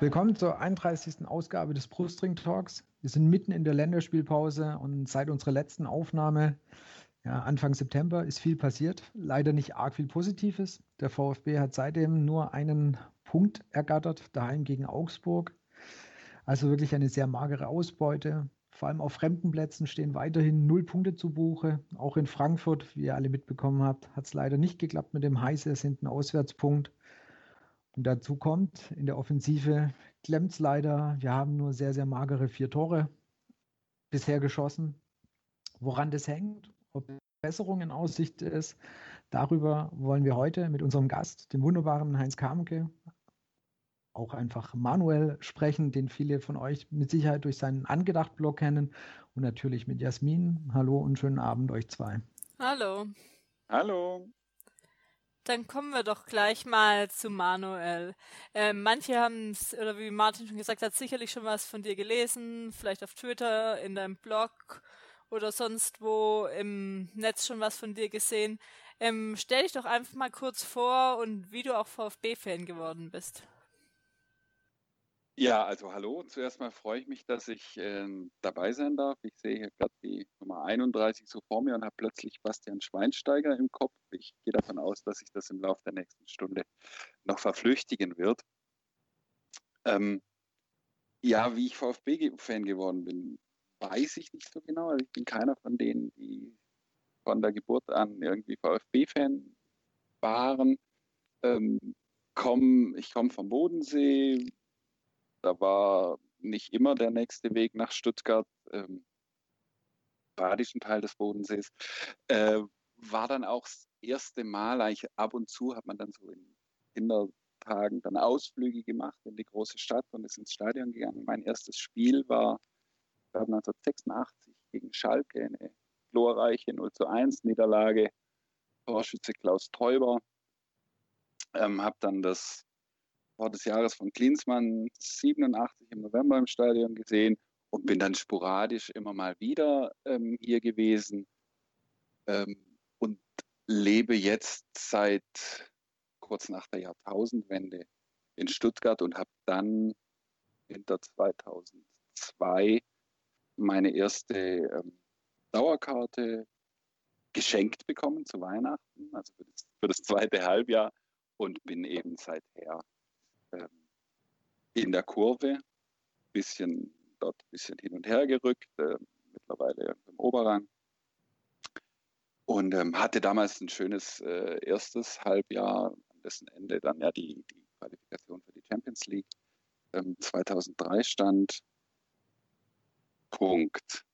Willkommen zur 31. Ausgabe des Brustring Talks. Wir sind mitten in der Länderspielpause und seit unserer letzten Aufnahme ja, Anfang September ist viel passiert. Leider nicht arg viel Positives. Der VfB hat seitdem nur einen Punkt ergattert, daheim gegen Augsburg. Also wirklich eine sehr magere Ausbeute. Vor allem auf fremden Plätzen stehen weiterhin null Punkte zu Buche. Auch in Frankfurt, wie ihr alle mitbekommen habt, hat es leider nicht geklappt mit dem heiß ersehnten Auswärtspunkt. Und dazu kommt, in der Offensive klemmt es leider. Wir haben nur sehr, sehr magere vier Tore bisher geschossen. Woran das hängt, ob Besserung in Aussicht ist, darüber wollen wir heute mit unserem Gast, dem wunderbaren Heinz Kamke, auch einfach Manuel sprechen, den viele von euch mit Sicherheit durch seinen Angedacht-Blog kennen. Und natürlich mit Jasmin. Hallo und schönen Abend euch zwei. Hallo. Hallo. Dann kommen wir doch gleich mal zu Manuel. Äh, manche haben es, oder wie Martin schon gesagt hat, sicherlich schon was von dir gelesen, vielleicht auf Twitter, in deinem Blog oder sonst wo im Netz schon was von dir gesehen. Ähm, stell dich doch einfach mal kurz vor und wie du auch VfB-Fan geworden bist. Ja, also hallo. Zuerst mal freue ich mich, dass ich äh, dabei sein darf. Ich sehe hier gerade die Nummer 31 so vor mir und habe plötzlich Bastian Schweinsteiger im Kopf. Ich gehe davon aus, dass sich das im Laufe der nächsten Stunde noch verflüchtigen wird. Ähm, ja, wie ich VfB-Fan geworden bin, weiß ich nicht so genau. Also ich bin keiner von denen, die von der Geburt an irgendwie VfB-Fan waren. Ähm, komm, ich komme vom Bodensee, da war nicht immer der nächste Weg nach Stuttgart, ähm, badischen Teil des Bodensees. Äh, war dann auch das erste Mal, eigentlich ab und zu hat man dann so in Kindertagen dann Ausflüge gemacht in die große Stadt und ist ins Stadion gegangen. Mein erstes Spiel war 1986 gegen Schalke, eine glorreiche 0 zu 1 Niederlage. Torschütze Klaus Teuber. Ähm, habe dann das Tor des Jahres von Klinsmann 87 im November im Stadion gesehen und bin dann sporadisch immer mal wieder ähm, hier gewesen ähm, und lebe jetzt seit kurz nach der Jahrtausendwende in Stuttgart und habe dann hinter 2002 meine erste ähm, Dauerkarte geschenkt bekommen zu Weihnachten, also für das, für das zweite Halbjahr und bin eben seither in der Kurve, bisschen dort ein bisschen hin und her gerückt, äh, mittlerweile im Oberrang. Und ähm, hatte damals ein schönes äh, erstes Halbjahr, an dessen Ende dann ja die, die Qualifikation für die Champions League ähm, 2003 stand. Punkt.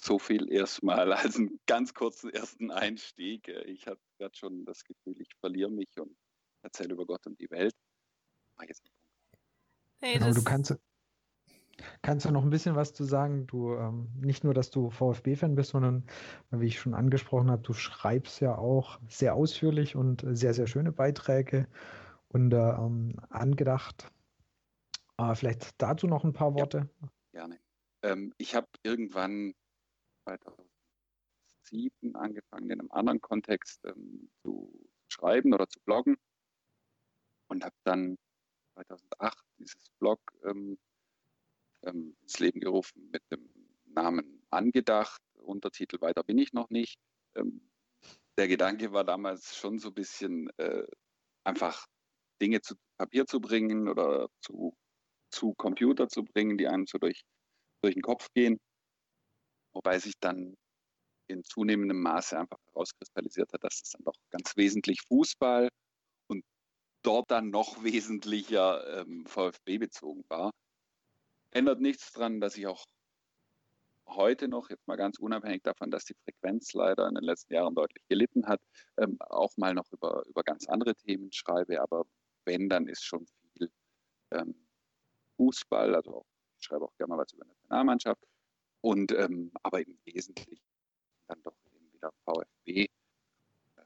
So viel erstmal als einen ganz kurzen ersten Einstieg. Ich habe gerade schon das Gefühl, ich verliere mich und erzähle über Gott und die Welt. Mach jetzt einen Punkt. Hey, genau, du kannst, kannst du noch ein bisschen was zu sagen? Du ähm, nicht nur, dass du VfB-Fan bist, sondern wie ich schon angesprochen habe, du schreibst ja auch sehr ausführlich und sehr, sehr schöne Beiträge und äh, ähm, angedacht. Äh, vielleicht dazu noch ein paar Worte. Ja, gerne. Ähm, ich habe irgendwann 2007 angefangen, in einem anderen Kontext ähm, zu schreiben oder zu bloggen und habe dann 2008 dieses Blog ähm, ähm, ins Leben gerufen mit dem Namen Angedacht, Untertitel Weiter bin ich noch nicht. Ähm, der Gedanke war damals schon so ein bisschen äh, einfach Dinge zu Papier zu bringen oder zu, zu Computer zu bringen, die einem so durch, durch den Kopf gehen. Wobei sich dann in zunehmendem Maße einfach herauskristallisiert hat, dass es dann doch ganz wesentlich Fußball dort dann noch wesentlicher ähm, VfB bezogen war. Ändert nichts daran, dass ich auch heute noch, jetzt mal ganz unabhängig davon, dass die Frequenz leider in den letzten Jahren deutlich gelitten hat, ähm, auch mal noch über, über ganz andere Themen schreibe. Aber wenn, dann ist schon viel ähm, Fußball, also auch, ich schreibe auch gerne mal was über eine Nationalmannschaft. Und ähm, aber im Wesentlichen dann doch eben wieder VfB. Ähm,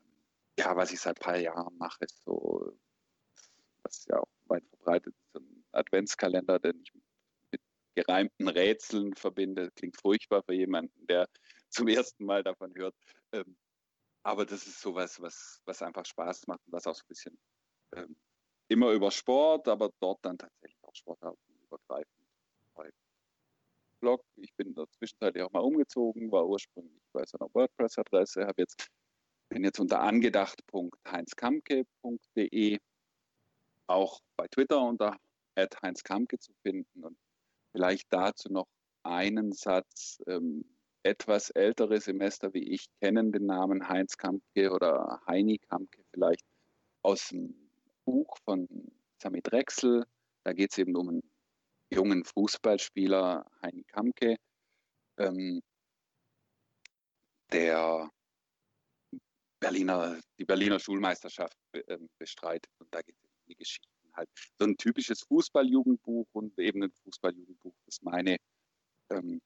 ja, was ich seit ein paar Jahren mache, ist so was ja auch weit verbreitet ist, ein Adventskalender, den ich mit gereimten Rätseln verbinde. Klingt furchtbar für jemanden, der zum ersten Mal davon hört. Ähm, aber das ist sowas, was, was einfach Spaß macht und was auch so ein bisschen ähm, immer über Sport, aber dort dann tatsächlich auch sportartenübergreifend. Blog. Ich bin in der Zwischenzeit auch mal umgezogen, war ursprünglich bei so einer WordPress-Adresse, habe jetzt bin jetzt unter angedacht.heinzkamke.de auch bei Twitter unter @heinzkamke zu finden und vielleicht dazu noch einen Satz. Ähm, etwas ältere Semester wie ich kennen den Namen Heinz Kamke oder Heini Kamke vielleicht aus dem Buch von Sami Drechsel. Da geht es eben um einen jungen Fußballspieler, Heini Kamke, ähm, der Berliner, die Berliner Schulmeisterschaft äh, bestreitet. Und da geht die Geschichten halt. So ein typisches Fußballjugendbuch und eben ein Fußballjugendbuch, das meine ähm,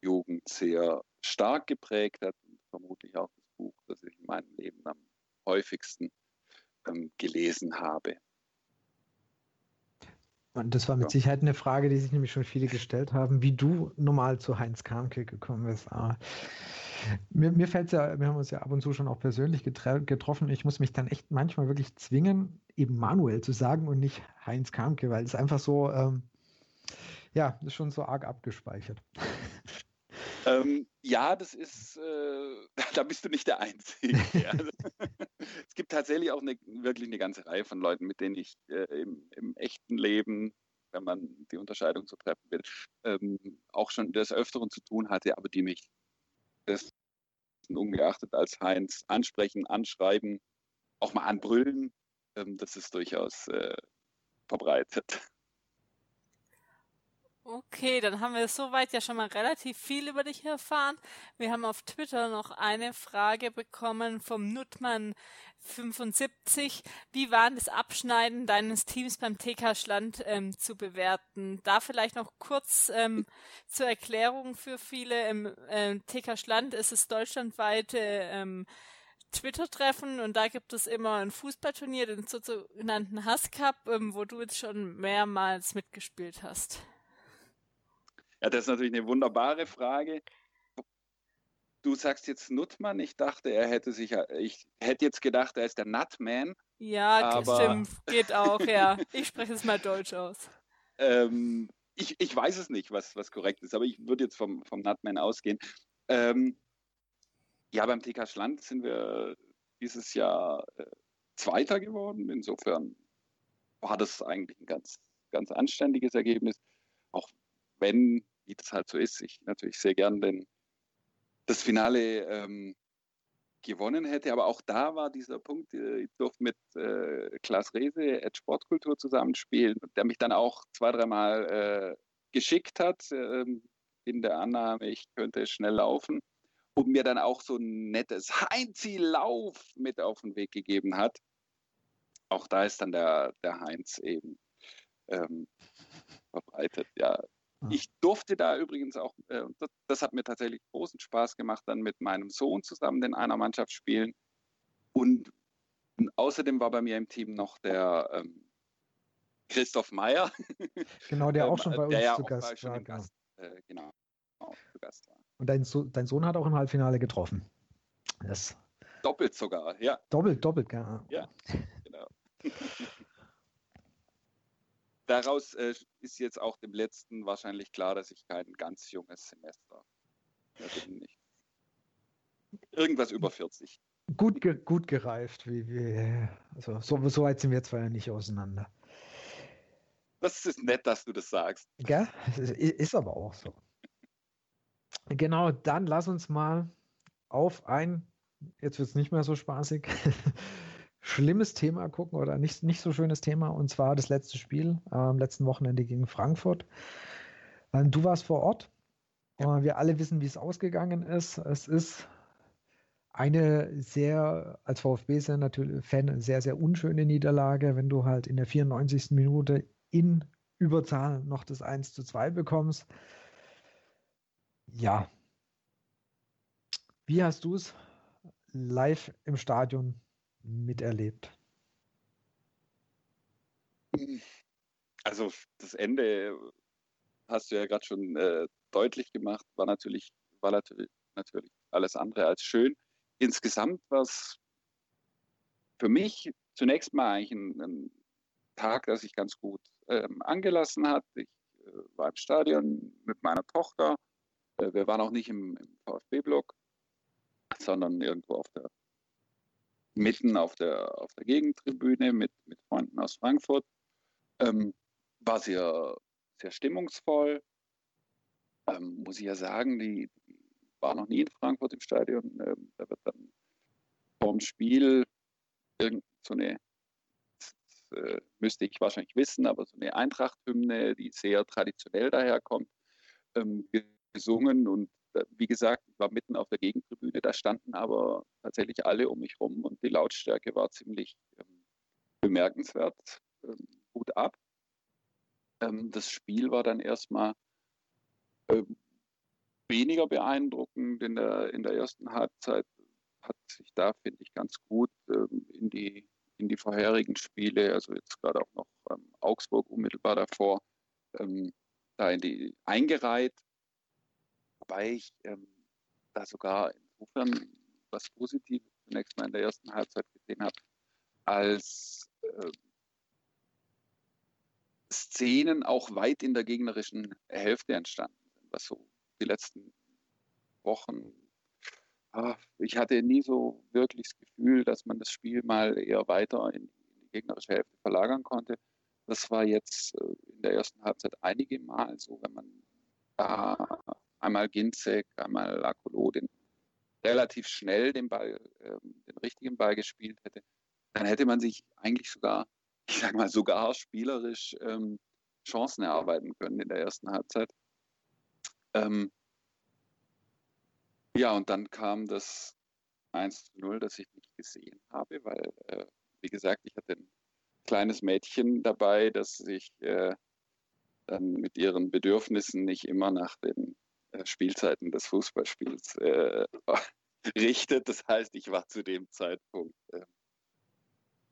Jugend sehr stark geprägt hat und vermutlich auch das Buch, das ich in meinem Leben am häufigsten ähm, gelesen habe. Und das war mit ja. Sicherheit eine Frage, die sich nämlich schon viele gestellt haben, wie du normal zu Heinz Kamke gekommen bist. Aber mir, mir fällt es ja, wir haben uns ja ab und zu schon auch persönlich getroffen. Ich muss mich dann echt manchmal wirklich zwingen, eben Manuel zu sagen und nicht Heinz Kamke, weil es einfach so, ähm, ja, ist schon so arg abgespeichert. Ähm, ja, das ist, äh, da bist du nicht der Einzige. es gibt tatsächlich auch eine, wirklich eine ganze Reihe von Leuten, mit denen ich äh, im, im, echten Leben, wenn man die Unterscheidung so treffen will, ähm, auch schon des Öfteren zu tun hatte, aber die mich das ungeachtet als Heinz ansprechen, anschreiben, auch mal anbrüllen. Ähm, das ist durchaus äh, verbreitet. Okay, dann haben wir soweit ja schon mal relativ viel über dich erfahren. Wir haben auf Twitter noch eine Frage bekommen vom Nutman75. Wie war das Abschneiden deines Teams beim TK Schland ähm, zu bewerten? Da vielleicht noch kurz ähm, zur Erklärung für viele. Im äh, TK Schland ist es deutschlandweite ähm, Twitter-Treffen und da gibt es immer ein Fußballturnier, den sogenannten Hass Cup, ähm, wo du jetzt schon mehrmals mitgespielt hast. Ja, das ist natürlich eine wunderbare Frage. Du sagst jetzt Nutman. Ich dachte, er hätte sich, ich hätte jetzt gedacht, er ist der Nutman. Ja, aber... stimmt. Geht auch, ja. Ich spreche es mal Deutsch aus. Ähm, ich, ich weiß es nicht, was, was korrekt ist, aber ich würde jetzt vom, vom Nutman ausgehen. Ähm, ja, beim TK Schland sind wir dieses Jahr äh, Zweiter geworden. Insofern war das eigentlich ein ganz, ganz anständiges Ergebnis. Auch wenn wie das halt so ist, ich natürlich sehr gern den, das Finale ähm, gewonnen hätte. Aber auch da war dieser Punkt, äh, ich durfte mit äh, Klaas Rehse at Sportkultur zusammenspielen, der mich dann auch zwei, dreimal äh, geschickt hat äh, in der Annahme, ich könnte schnell laufen und mir dann auch so ein nettes Heinzi-Lauf mit auf den Weg gegeben hat. Auch da ist dann der, der Heinz eben ähm, verbreitet. Ja, ich durfte da übrigens auch, äh, das, das, hat mir tatsächlich großen Spaß gemacht, dann mit meinem Sohn zusammen in einer Mannschaft spielen. Und außerdem war bei mir im Team noch der ähm, Christoph Meyer. Genau, der auch schon bei uns ja zu Gast war. Genau. Gast, äh, genau, zu Gast war. Und dein, so dein, Sohn hat auch im Halbfinale getroffen. Das doppelt sogar, ja. Doppelt, doppelt, ja. Ja, genau. daraus äh, ist jetzt auch dem letzten wahrscheinlich klar, dass ich kein ganz junges Semester bin. Nicht. Irgendwas über 40. Gut, ge gut gereift. Wie, wie, also so, so weit sind wir zwar ja nicht auseinander. Das ist nett, dass du das sagst. Ja, ist aber auch so. Genau, dann lass uns mal auf ein, jetzt wird es nicht mehr so spaßig, schlimmes Thema gucken oder nicht, nicht so schönes Thema und zwar das letzte Spiel am letzten Wochenende gegen Frankfurt. Ähm, du warst vor Ort. Ja. Wir alle wissen, wie es ausgegangen ist. Es ist eine sehr, als VfB-Fan natürlich Fan, sehr, sehr unschöne Niederlage, wenn du halt in der 94. Minute in Überzahl noch das 1 zu 2 bekommst. Ja. Wie hast du es live im Stadion miterlebt? Also das Ende hast du ja gerade schon äh, deutlich gemacht, war natürlich, war natürlich, alles andere als schön. Insgesamt war es für mich zunächst mal eigentlich ein, ein Tag, das sich ganz gut ähm, angelassen hat. Ich äh, war im Stadion mit meiner Tochter. Äh, wir waren auch nicht im, im VfB-Block, sondern irgendwo auf der mitten auf der, auf der Gegentribüne mit, mit Freunden aus Frankfurt. Ähm, war sehr, sehr stimmungsvoll. Ähm, muss ich ja sagen, die, war noch nie in Frankfurt im Stadion. Ähm, da wird dann vorm Spiel irgend so eine, das, äh, müsste ich wahrscheinlich wissen, aber so eine Eintracht-Hymne, die sehr traditionell daherkommt, ähm, gesungen und wie gesagt, ich war mitten auf der Gegentribüne, da standen aber tatsächlich alle um mich rum und die Lautstärke war ziemlich ähm, bemerkenswert, ähm, gut ab. Ähm, das Spiel war dann erstmal äh, weniger beeindruckend in der, in der ersten Halbzeit, hat sich da, finde ich, ganz gut ähm, in, die, in die vorherigen Spiele, also jetzt gerade auch noch ähm, Augsburg unmittelbar davor, ähm, da in die eingereiht wobei ich ähm, da sogar insofern was Positives zunächst mal in der ersten Halbzeit gesehen habe, als äh, Szenen auch weit in der gegnerischen Hälfte entstanden sind, was so die letzten Wochen. Ah, ich hatte nie so wirklich das Gefühl, dass man das Spiel mal eher weiter in, die gegnerische Hälfte verlagern konnte. Das war jetzt äh, in der ersten Halbzeit einige Mal so, wenn man da einmal Ginzek, einmal Akolo den relativ schnell den Ball, äh, den richtigen Ball gespielt hätte, dann hätte man sich eigentlich sogar, ich sag mal, sogar spielerisch ähm, Chancen erarbeiten können in der ersten Halbzeit. Ähm, ja, und dann kam das 1 zu 0, das ich nicht gesehen habe, weil, äh, wie gesagt, ich hatte ein kleines Mädchen dabei, das sich äh, dann mit ihren Bedürfnissen nicht immer nach den Spielzeiten des Fußballspiels äh, richtet. Das heißt, ich war zu dem Zeitpunkt äh,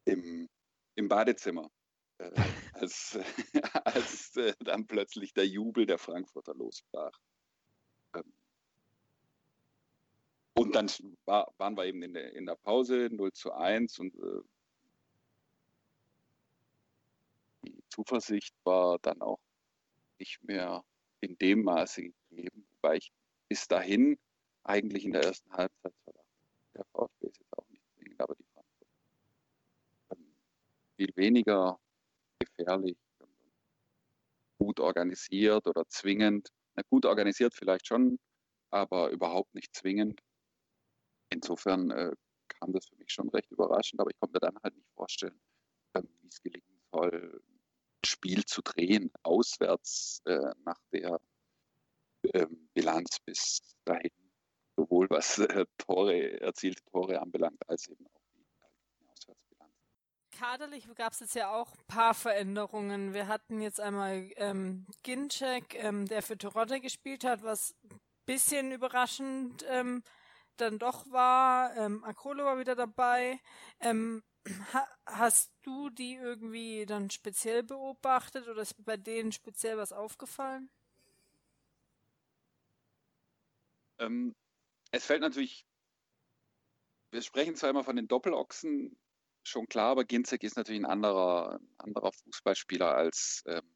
im, im Badezimmer, äh, als, als äh, dann plötzlich der Jubel der Frankfurter losbrach. Ähm, und dann war, waren wir eben in der, in der Pause 0 zu 1 und äh, die Zuversicht war dann auch nicht mehr in dem Maße gegeben, wobei ich bis dahin eigentlich in der ersten Halbzeit verdacht. Der VfB ist jetzt auch nicht zwingend, aber die Frankfurt viel weniger gefährlich und gut organisiert oder zwingend. Na, gut organisiert vielleicht schon, aber überhaupt nicht zwingend. Insofern äh, kam das für mich schon recht überraschend, aber ich konnte mir dann halt nicht vorstellen, ähm, wie es gelingen soll, Spiel zu drehen, auswärts äh, nach der Bilanz bis dahin, sowohl was äh, Tore, erzielte Tore anbelangt, als eben auch die, Auswärtsbilanz. Kaderlich gab es jetzt ja auch ein paar Veränderungen. Wir hatten jetzt einmal ähm, Ginczek, ähm, der für Terodde gespielt hat, was ein bisschen überraschend ähm, dann doch war. Ähm, Akolo war wieder dabei. Ähm, ha hast du die irgendwie dann speziell beobachtet oder ist bei denen speziell was aufgefallen? Ähm, es fällt natürlich, wir sprechen zwar immer von den Doppelochsen, schon klar, aber Ginzek ist natürlich ein anderer, anderer Fußballspieler als, ähm,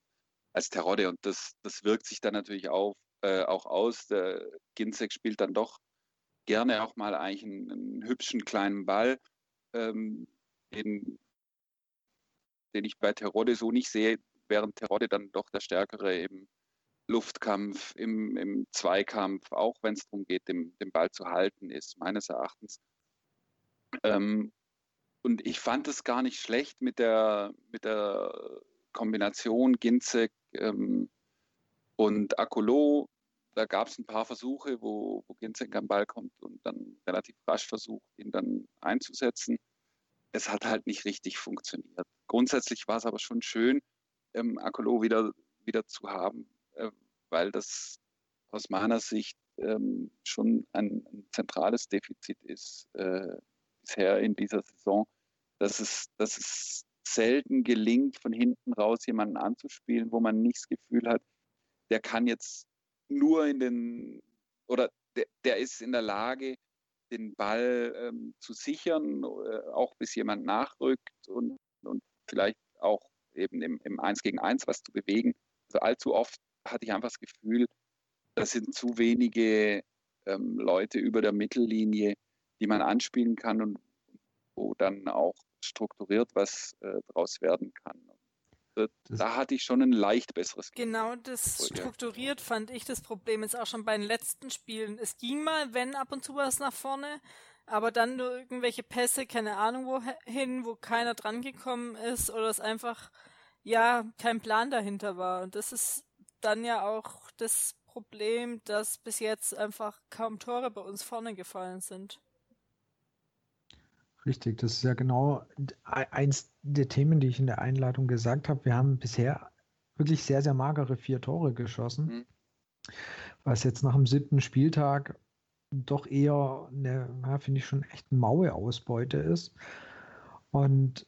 als Terodde und das, das wirkt sich dann natürlich auf, äh, auch aus. Der Ginzek spielt dann doch gerne auch mal eigentlich einen, einen hübschen kleinen Ball, ähm, den, den ich bei Terodde so nicht sehe, während Terodde dann doch der Stärkere eben Luftkampf, im, im Zweikampf, auch wenn es darum geht, den, Ball zu halten, ist meines Erachtens. Ähm, und ich fand es gar nicht schlecht mit der, mit der Kombination Ginzek ähm, und Akolo. Da gab es ein paar Versuche, wo, wo Ginzek am Ball kommt und dann relativ rasch versucht, ihn dann einzusetzen. Es hat halt nicht richtig funktioniert. Grundsätzlich war es aber schon schön, ähm, Akolo wieder, wieder zu haben, weil das aus meiner Sicht ähm, schon ein, zentrales Defizit ist äh, bisher in dieser Saison, dass es, dass es selten gelingt, von hinten raus jemanden anzuspielen, wo man nicht das Gefühl hat, der kann jetzt nur in den, oder der, der ist in der Lage, den Ball ähm, zu sichern, äh, auch bis jemand nachrückt und, und vielleicht auch eben im, im 1 gegen 1 was zu bewegen. Also allzu oft hatte ich einfach das Gefühl, das sind zu wenige ähm, Leute über der Mittellinie, die man anspielen kann und wo dann auch strukturiert was äh, draus werden kann. Da, da, hatte ich schon ein leicht besseres Gefühl. Genau, das strukturiert fand ich das Problem jetzt auch schon bei den letzten Spielen. Es ging mal, wenn ab und zu was nach vorne, aber dann nur irgendwelche Pässe, keine Ahnung wohin, wo keiner drangekommen ist oder es einfach, ja, kein Plan dahinter war. Und das ist dann ja auch das Problem, dass bis jetzt einfach kaum Tore bei uns vorne gefallen sind. Richtig, das ist ja genau eins der Themen, die ich in der Einleitung gesagt habe. Wir haben bisher wirklich sehr, sehr magere vier Tore geschossen, mhm. was jetzt nach dem siebten Spieltag doch eher eine, ja, finde ich schon echt maue Ausbeute ist. Und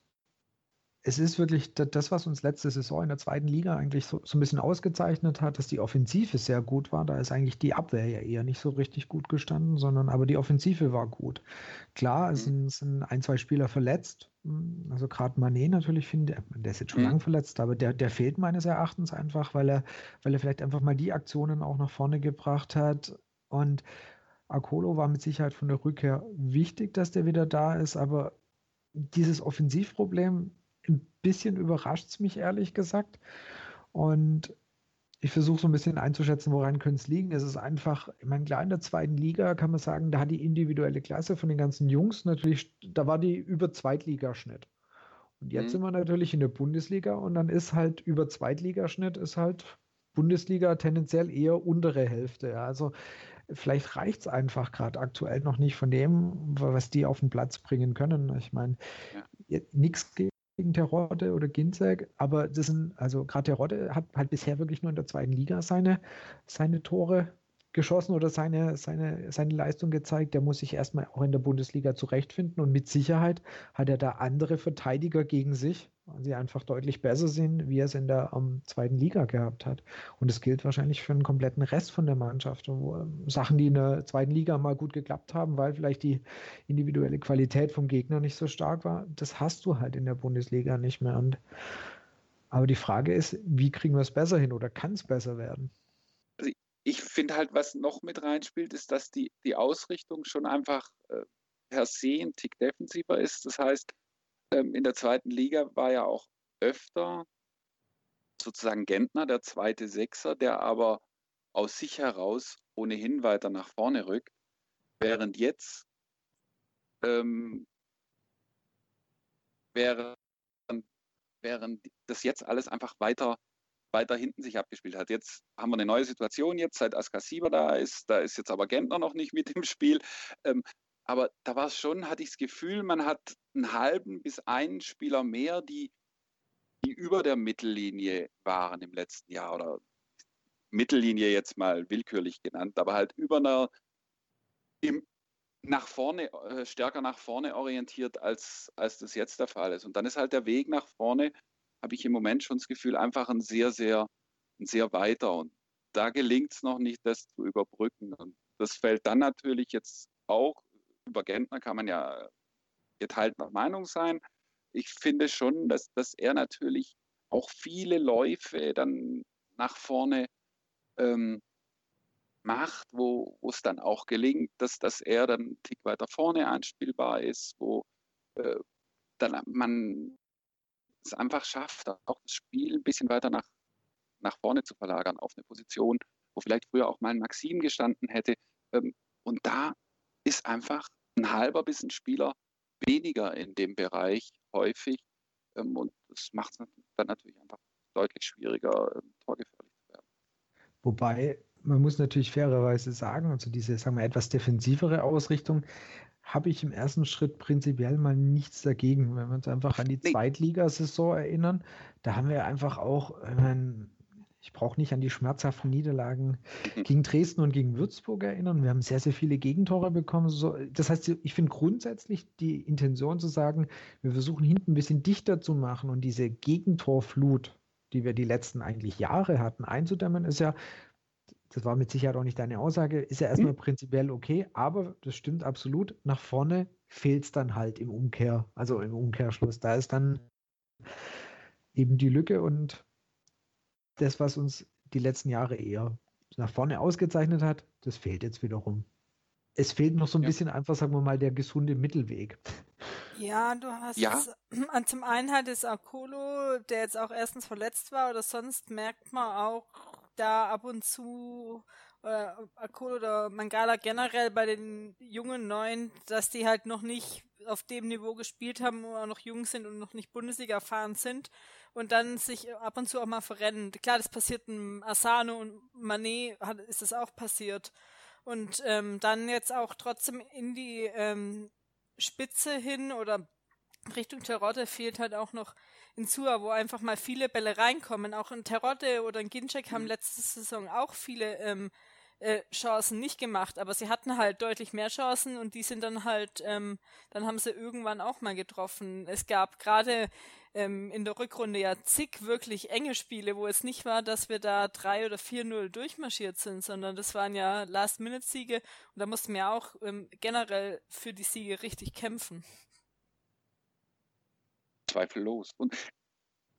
es ist wirklich das, was uns letzte Saison in der zweiten Liga eigentlich so, so, ein bisschen ausgezeichnet hat, dass die Offensive sehr gut war. Da ist eigentlich die Abwehr ja eher nicht so richtig gut gestanden, sondern aber die Offensive war gut. Klar, es mhm. sind, ein, zwei Spieler verletzt. Hm, also gerade Manet natürlich finde der ist jetzt schon mhm. lang verletzt, aber der, der fehlt meines Erachtens einfach, weil er, weil er vielleicht einfach mal die Aktionen auch nach vorne gebracht hat. Und Akolo war mit Sicherheit von der Rückkehr wichtig, dass der wieder da ist, aber dieses Offensivproblem ein bisschen überrascht es mich ehrlich gesagt. Und ich versuche so ein bisschen einzuschätzen, woran könnte es liegen. Es ist einfach, ich meine, klar in der zweiten Liga kann man sagen, da hat die individuelle Klasse von den ganzen Jungs natürlich, da war die über Zweitligaschnitt. Und jetzt mhm. sind wir natürlich in der Bundesliga und dann ist halt über Zweitligaschnitt ist halt Bundesliga tendenziell eher untere Hälfte. Ja. Also vielleicht reicht es einfach gerade aktuell noch nicht von dem, was die auf den Platz bringen können. Ich meine, ja. nichts gegen Terodde oder Ginzek, aber das sind, also gerade Terodde hat halt bisher wirklich nur in der zweiten Liga seine, seine Tore geschossen oder seine, seine, seine Leistung gezeigt. Der muss sich erstmal auch in der Bundesliga zurechtfinden und mit Sicherheit hat er da andere Verteidiger gegen sich, weil sie einfach deutlich besser sind, wie er es in der um, zweiten Liga gehabt hat. Und das gilt wahrscheinlich für den kompletten Rest von der Mannschaft. Wo, ähm, Sachen, die in der zweiten Liga mal gut geklappt haben, weil vielleicht die individuelle Qualität vom Gegner nicht so stark war, das hast du halt in der Bundesliga nicht mehr. Und, aber die Frage ist, wie kriegen wir es besser hin oder kann es besser werden? ich finde halt, was noch mit reinspielt, ist, dass die, die Ausrichtung schon einfach äh, per se ein Tick defensiver ist. Das heißt, ähm, in der zweiten Liga war ja auch öfter sozusagen Gentner, der zweite Sechser, der aber aus sich heraus ohnehin weiter nach vorne rückt, während jetzt ähm, während, während das jetzt alles einfach weiter weiter hinten sich abgespielt hat. Jetzt haben wir eine neue Situation jetzt, seit Askasiba da ist. Da ist jetzt aber Gentner noch nicht mit im Spiel. Ähm, aber da war es schon, hatte ich das Gefühl, man hat einen halben bis einen Spieler mehr, die, die über der Mittellinie waren im letzten Jahr oder Mittellinie jetzt mal willkürlich genannt, aber halt über einer im, nach vorne, äh, stärker nach vorne orientiert, als, als das jetzt der Fall ist. Und dann ist halt der Weg nach vorne habe ich im Moment schon das Gefühl, einfach ein sehr, sehr, ein sehr weiter. Und da gelingt es noch nicht, das zu überbrücken. Und das fällt dann natürlich jetzt auch, über Gentner kann man ja geteilter Meinung sein. Ich finde schon, dass, dass er natürlich auch viele Läufe dann nach vorne ähm, macht, wo es dann auch gelingt, dass, dass er dann einen Tick weiter vorne anspielbar ist, wo äh, dann man es einfach schafft, auch das Spiel ein bisschen weiter nach, nach vorne zu verlagern auf eine Position, wo vielleicht früher auch mal ein Maxim gestanden hätte. Ähm, und da ist einfach ein halber bis ein Spieler weniger in dem Bereich häufig. Ähm, und das macht es dann natürlich einfach deutlich schwieriger, ähm, torgefährlich zu werden. Wobei, man muss natürlich fairerweise sagen, also diese, sagen wir, etwas defensivere Ausrichtung habe ich im ersten Schritt prinzipiell mal nichts dagegen. Wenn wir uns einfach an die nee. Zweitligasaison erinnern, da haben wir einfach auch, ich, Ich brauche nicht an die schmerzhaften Niederlagen gegen Dresden und gegen Würzburg erinnern. Wir haben sehr, sehr viele Gegentore bekommen. Das heißt, ich finde grundsätzlich die Intention zu sagen, wir versuchen hinten ein bisschen dichter zu machen und diese Gegentorflut, die wir die letzten eigentlich Jahre hatten, einzudämmen, ist ja, das war mit Sicherheit auch nicht deine Aussage, ist ja erstmal mhm. prinzipiell okay, aber das stimmt absolut. Nach vorne fehlt es dann halt im Umkehr, also im Umkehrschluss. Da ist dann eben die Lücke und das, was uns die letzten Jahre eher nach vorne ausgezeichnet hat, das fehlt jetzt wiederum. Es fehlt noch so ein ja. bisschen einfach, sagen wir mal, der gesunde Mittelweg. Ja, du hast ja. zum einen halt ist Akolo, der jetzt auch erstens verletzt war, oder sonst merkt man auch da ab und zu äh, Akolo oder Mangala generell bei den jungen Neuen, dass die halt noch nicht auf dem Niveau gespielt haben oder noch jung sind und noch nicht Bundesliga erfahren sind und dann sich ab und zu auch mal verrennen. Klar, das passiert einem Asano und Manet hat, ist das auch passiert. Und ähm, dann jetzt auch trotzdem in die ähm, Spitze hin oder Richtung Terodde fehlt halt auch noch in Sua, wo einfach mal viele Bälle reinkommen. Auch in Terodde oder in Ginczek haben mhm. letzte Saison auch viele ähm, äh, Chancen nicht gemacht, aber sie hatten halt deutlich mehr Chancen und die sind dann halt, ähm, dann haben sie irgendwann auch mal getroffen. Es gab gerade ähm, in der Rückrunde ja zig wirklich enge Spiele, wo es nicht war, dass wir da 3 oder 4-0 durchmarschiert sind, sondern das waren ja Last-Minute-Siege und da mussten wir auch ähm, generell für die Siege richtig kämpfen. Zweifellos. Und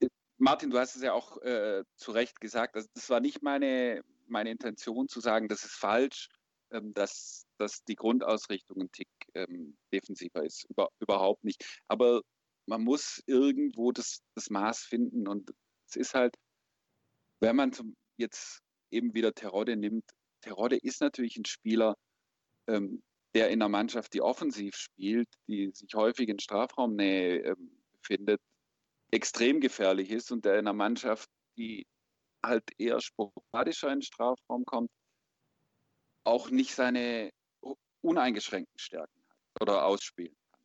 äh, Martin, du hast es ja auch äh, zu Recht gesagt, das, das war nicht meine meine Intention zu sagen, das ist falsch, ähm, dass, dass die Grundausrichtung ein Tick ähm, defensiver ist. Über, überhaupt nicht. Aber man muss irgendwo das, das Maß finden. Und es ist halt, wenn man zum, jetzt eben wieder Terodde nimmt, Terodde ist natürlich ein Spieler, ähm, der in einer Mannschaft, die offensiv spielt, die sich häufig in Strafraumnähe ähm, befindet, extrem gefährlich ist und der in einer Mannschaft, die halt eher sporadischer in den Strafraum kommt, auch nicht seine uneingeschränkten Stärken hat oder ausspielen kann.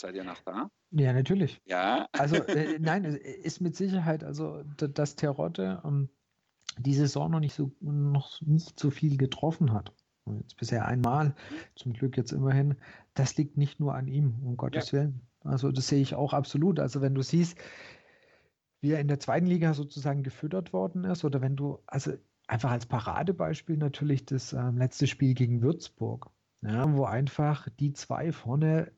Seid ihr noch da? Ja, natürlich. Ja. Also äh, nein, ist mit Sicherheit, also dass Terodde ähm, die Saison noch nicht so noch nicht so viel getroffen hat. Jetzt bisher einmal, zum Glück jetzt immerhin. Das liegt nicht nur an ihm, um Gottes ja. Willen. Also das sehe ich auch absolut. Also wenn du siehst, wie er in der zweiten Liga sozusagen gefüttert worden ist, oder wenn du, also einfach als Paradebeispiel natürlich das ähm, letzte Spiel gegen Würzburg, ja, wo einfach die zwei vorne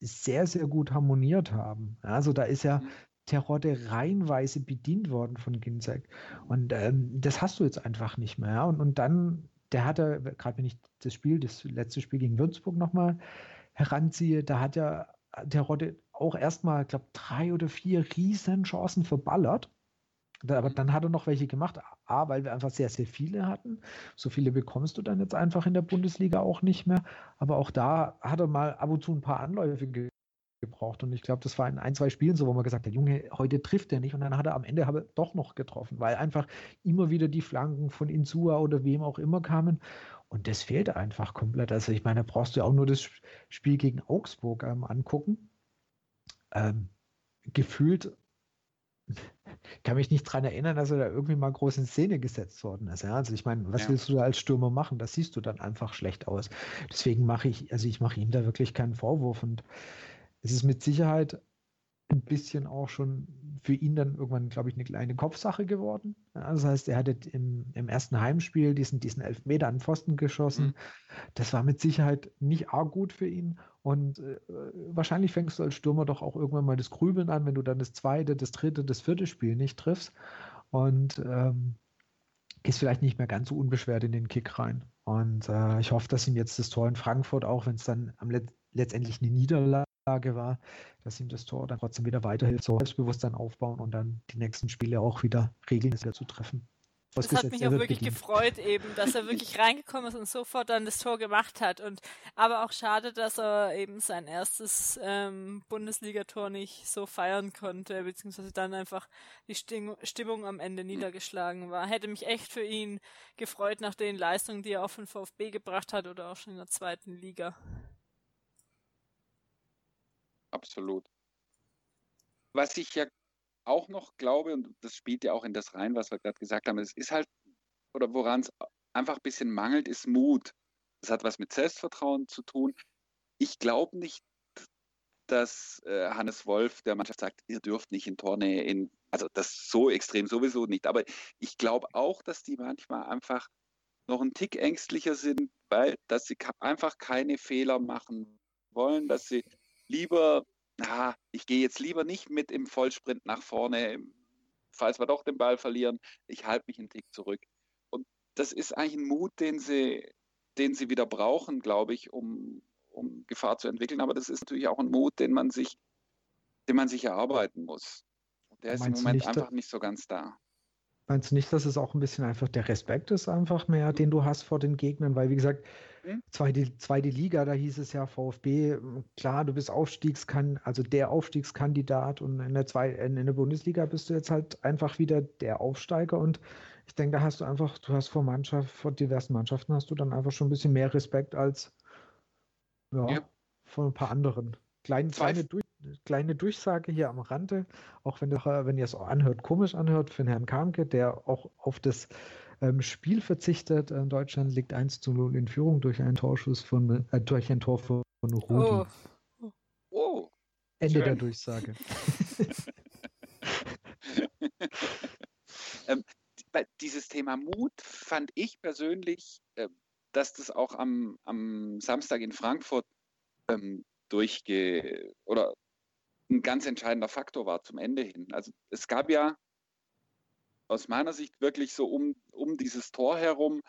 sehr, sehr gut harmoniert haben. Also da ist ja mhm. Terodde reihenweise bedient worden von Ginzek. Und ähm, das hast du jetzt einfach nicht mehr. Und, und dann, der hatte, gerade wenn ich das Spiel, das letzte Spiel gegen Würzburg nochmal heranziehe, da hat ja Terodde auch erstmal, ich glaube, drei oder vier Riesenchancen verballert. Aber dann hat er noch welche gemacht. A, weil wir einfach sehr, sehr viele hatten. So viele bekommst du dann jetzt einfach in der Bundesliga auch nicht mehr. Aber auch da hat er mal ab und zu ein paar Anläufe ge gebraucht. Und ich glaube, das war in ein, zwei Spielen so, wo man gesagt hat, Junge, heute trifft er nicht. Und dann hat er am Ende aber doch noch getroffen, weil einfach immer wieder die Flanken von Insua oder wem auch immer kamen. Und das fehlt einfach komplett. Also ich meine, da brauchst du ja auch nur das Spiel gegen Augsburg ähm, angucken ähm, gefühlt kann mich nicht daran erinnern, dass er da irgendwie mal groß in Szene gesetzt worden ist. Ja? Also ich meine, was ja. willst du da als Stürmer machen? Das siehst du dann einfach schlecht aus. Deswegen mache ich, also ich mache ihm da wirklich keinen Vorwurf und es ist mit Sicherheit ein bisschen auch schon für ihn dann irgendwann, glaube ich, eine kleine Kopfsache geworden. Das heißt, er hatte im, im, ersten Heimspiel diesen, diesen Elfmeter an Pfosten geschossen. Mhm. Das war mit Sicherheit nicht arg gut für ihn. Und äh, wahrscheinlich fängst du als Stürmer doch auch irgendwann mal das Grübeln an, wenn du dann das zweite, das dritte, das vierte Spiel nicht triffst. Und ähm, ist vielleicht nicht mehr ganz so unbeschwert in den Kick rein. Und äh, ich hoffe, dass ihm jetzt das Tor in Frankfurt, auch wenn es dann am Let letztendlich eine Niederlage war, dass ihm das Tor dann trotzdem wieder weiterhilft, so Selbstbewusstsein aufbauen und dann die nächsten Spiele auch wieder regelmäßig zu treffen. Das hat mich auch wirklich bedient. gefreut eben, dass er wirklich reingekommen ist und sofort dann das Tor gemacht hat. Und aber auch schade, dass er eben sein erstes ähm, Bundesligator nicht so feiern konnte, beziehungsweise dann einfach die Stimmung am Ende niedergeschlagen war. Hätte mich echt für ihn gefreut nach den Leistungen, die er auch von VfB gebracht hat oder auch schon in der zweiten Liga. Absolut. Was ich ja auch noch glaube, und das spielt ja auch in das rein, was wir gerade gesagt haben, es ist halt, oder woran es einfach ein bisschen mangelt, ist Mut. Das hat was mit Selbstvertrauen zu tun. Ich glaube nicht, dass äh, Hannes Wolf der Mannschaft sagt, ihr dürft nicht in Tornähe in, also das so extrem sowieso nicht. Aber ich glaube auch, dass die manchmal einfach noch einen Tick ängstlicher sind, weil dass sie einfach keine Fehler machen wollen, dass sie lieber na, ich gehe jetzt lieber nicht mit im Vollsprint nach vorne, falls wir doch den Ball verlieren, ich halte mich einen Tick zurück. Und das ist eigentlich ein Mut, den sie, den sie wieder brauchen, glaube ich, um, um Gefahr zu entwickeln. Aber das ist natürlich auch ein Mut, den man sich, den man sich erarbeiten muss. Und der ist Meinst im Moment nicht, einfach nicht so ganz da. Meinst du nicht, dass es auch ein bisschen einfach der Respekt ist, einfach mehr, den du hast vor den Gegnern? Weil, wie gesagt, mhm. zweite, zweite Liga, da hieß es ja VfB, klar, du bist Aufstiegskan also der Aufstiegskandidat und in der, zwei, in, der Bundesliga bist du jetzt halt einfach wieder der Aufsteiger und ich denke, da hast du einfach, du hast vor Mannschaft, vor diversen Mannschaften hast du dann einfach schon ein bisschen mehr Respekt als ja, ja. von ein paar anderen. Kleine, kleine, durch, kleine Durchsage hier am Rande, auch wenn, wenn ihr es auch anhört, komisch anhört, für den Herrn Kamke, der auch auf das Spiel verzichtet. In Deutschland liegt 1 zu 0 in Führung durch einen Torschuss von, äh, durch ein Tor von Rudi. Oh. oh. Ende Schön. der Durchsage. ähm, dieses Thema Mut fand ich persönlich, äh, dass das auch am, am Samstag in Frankfurt ähm, durchge oder ein ganz entscheidender Faktor war zum Ende hin. Also es gab ja aus meiner Sicht wirklich so um, um dieses Tor herum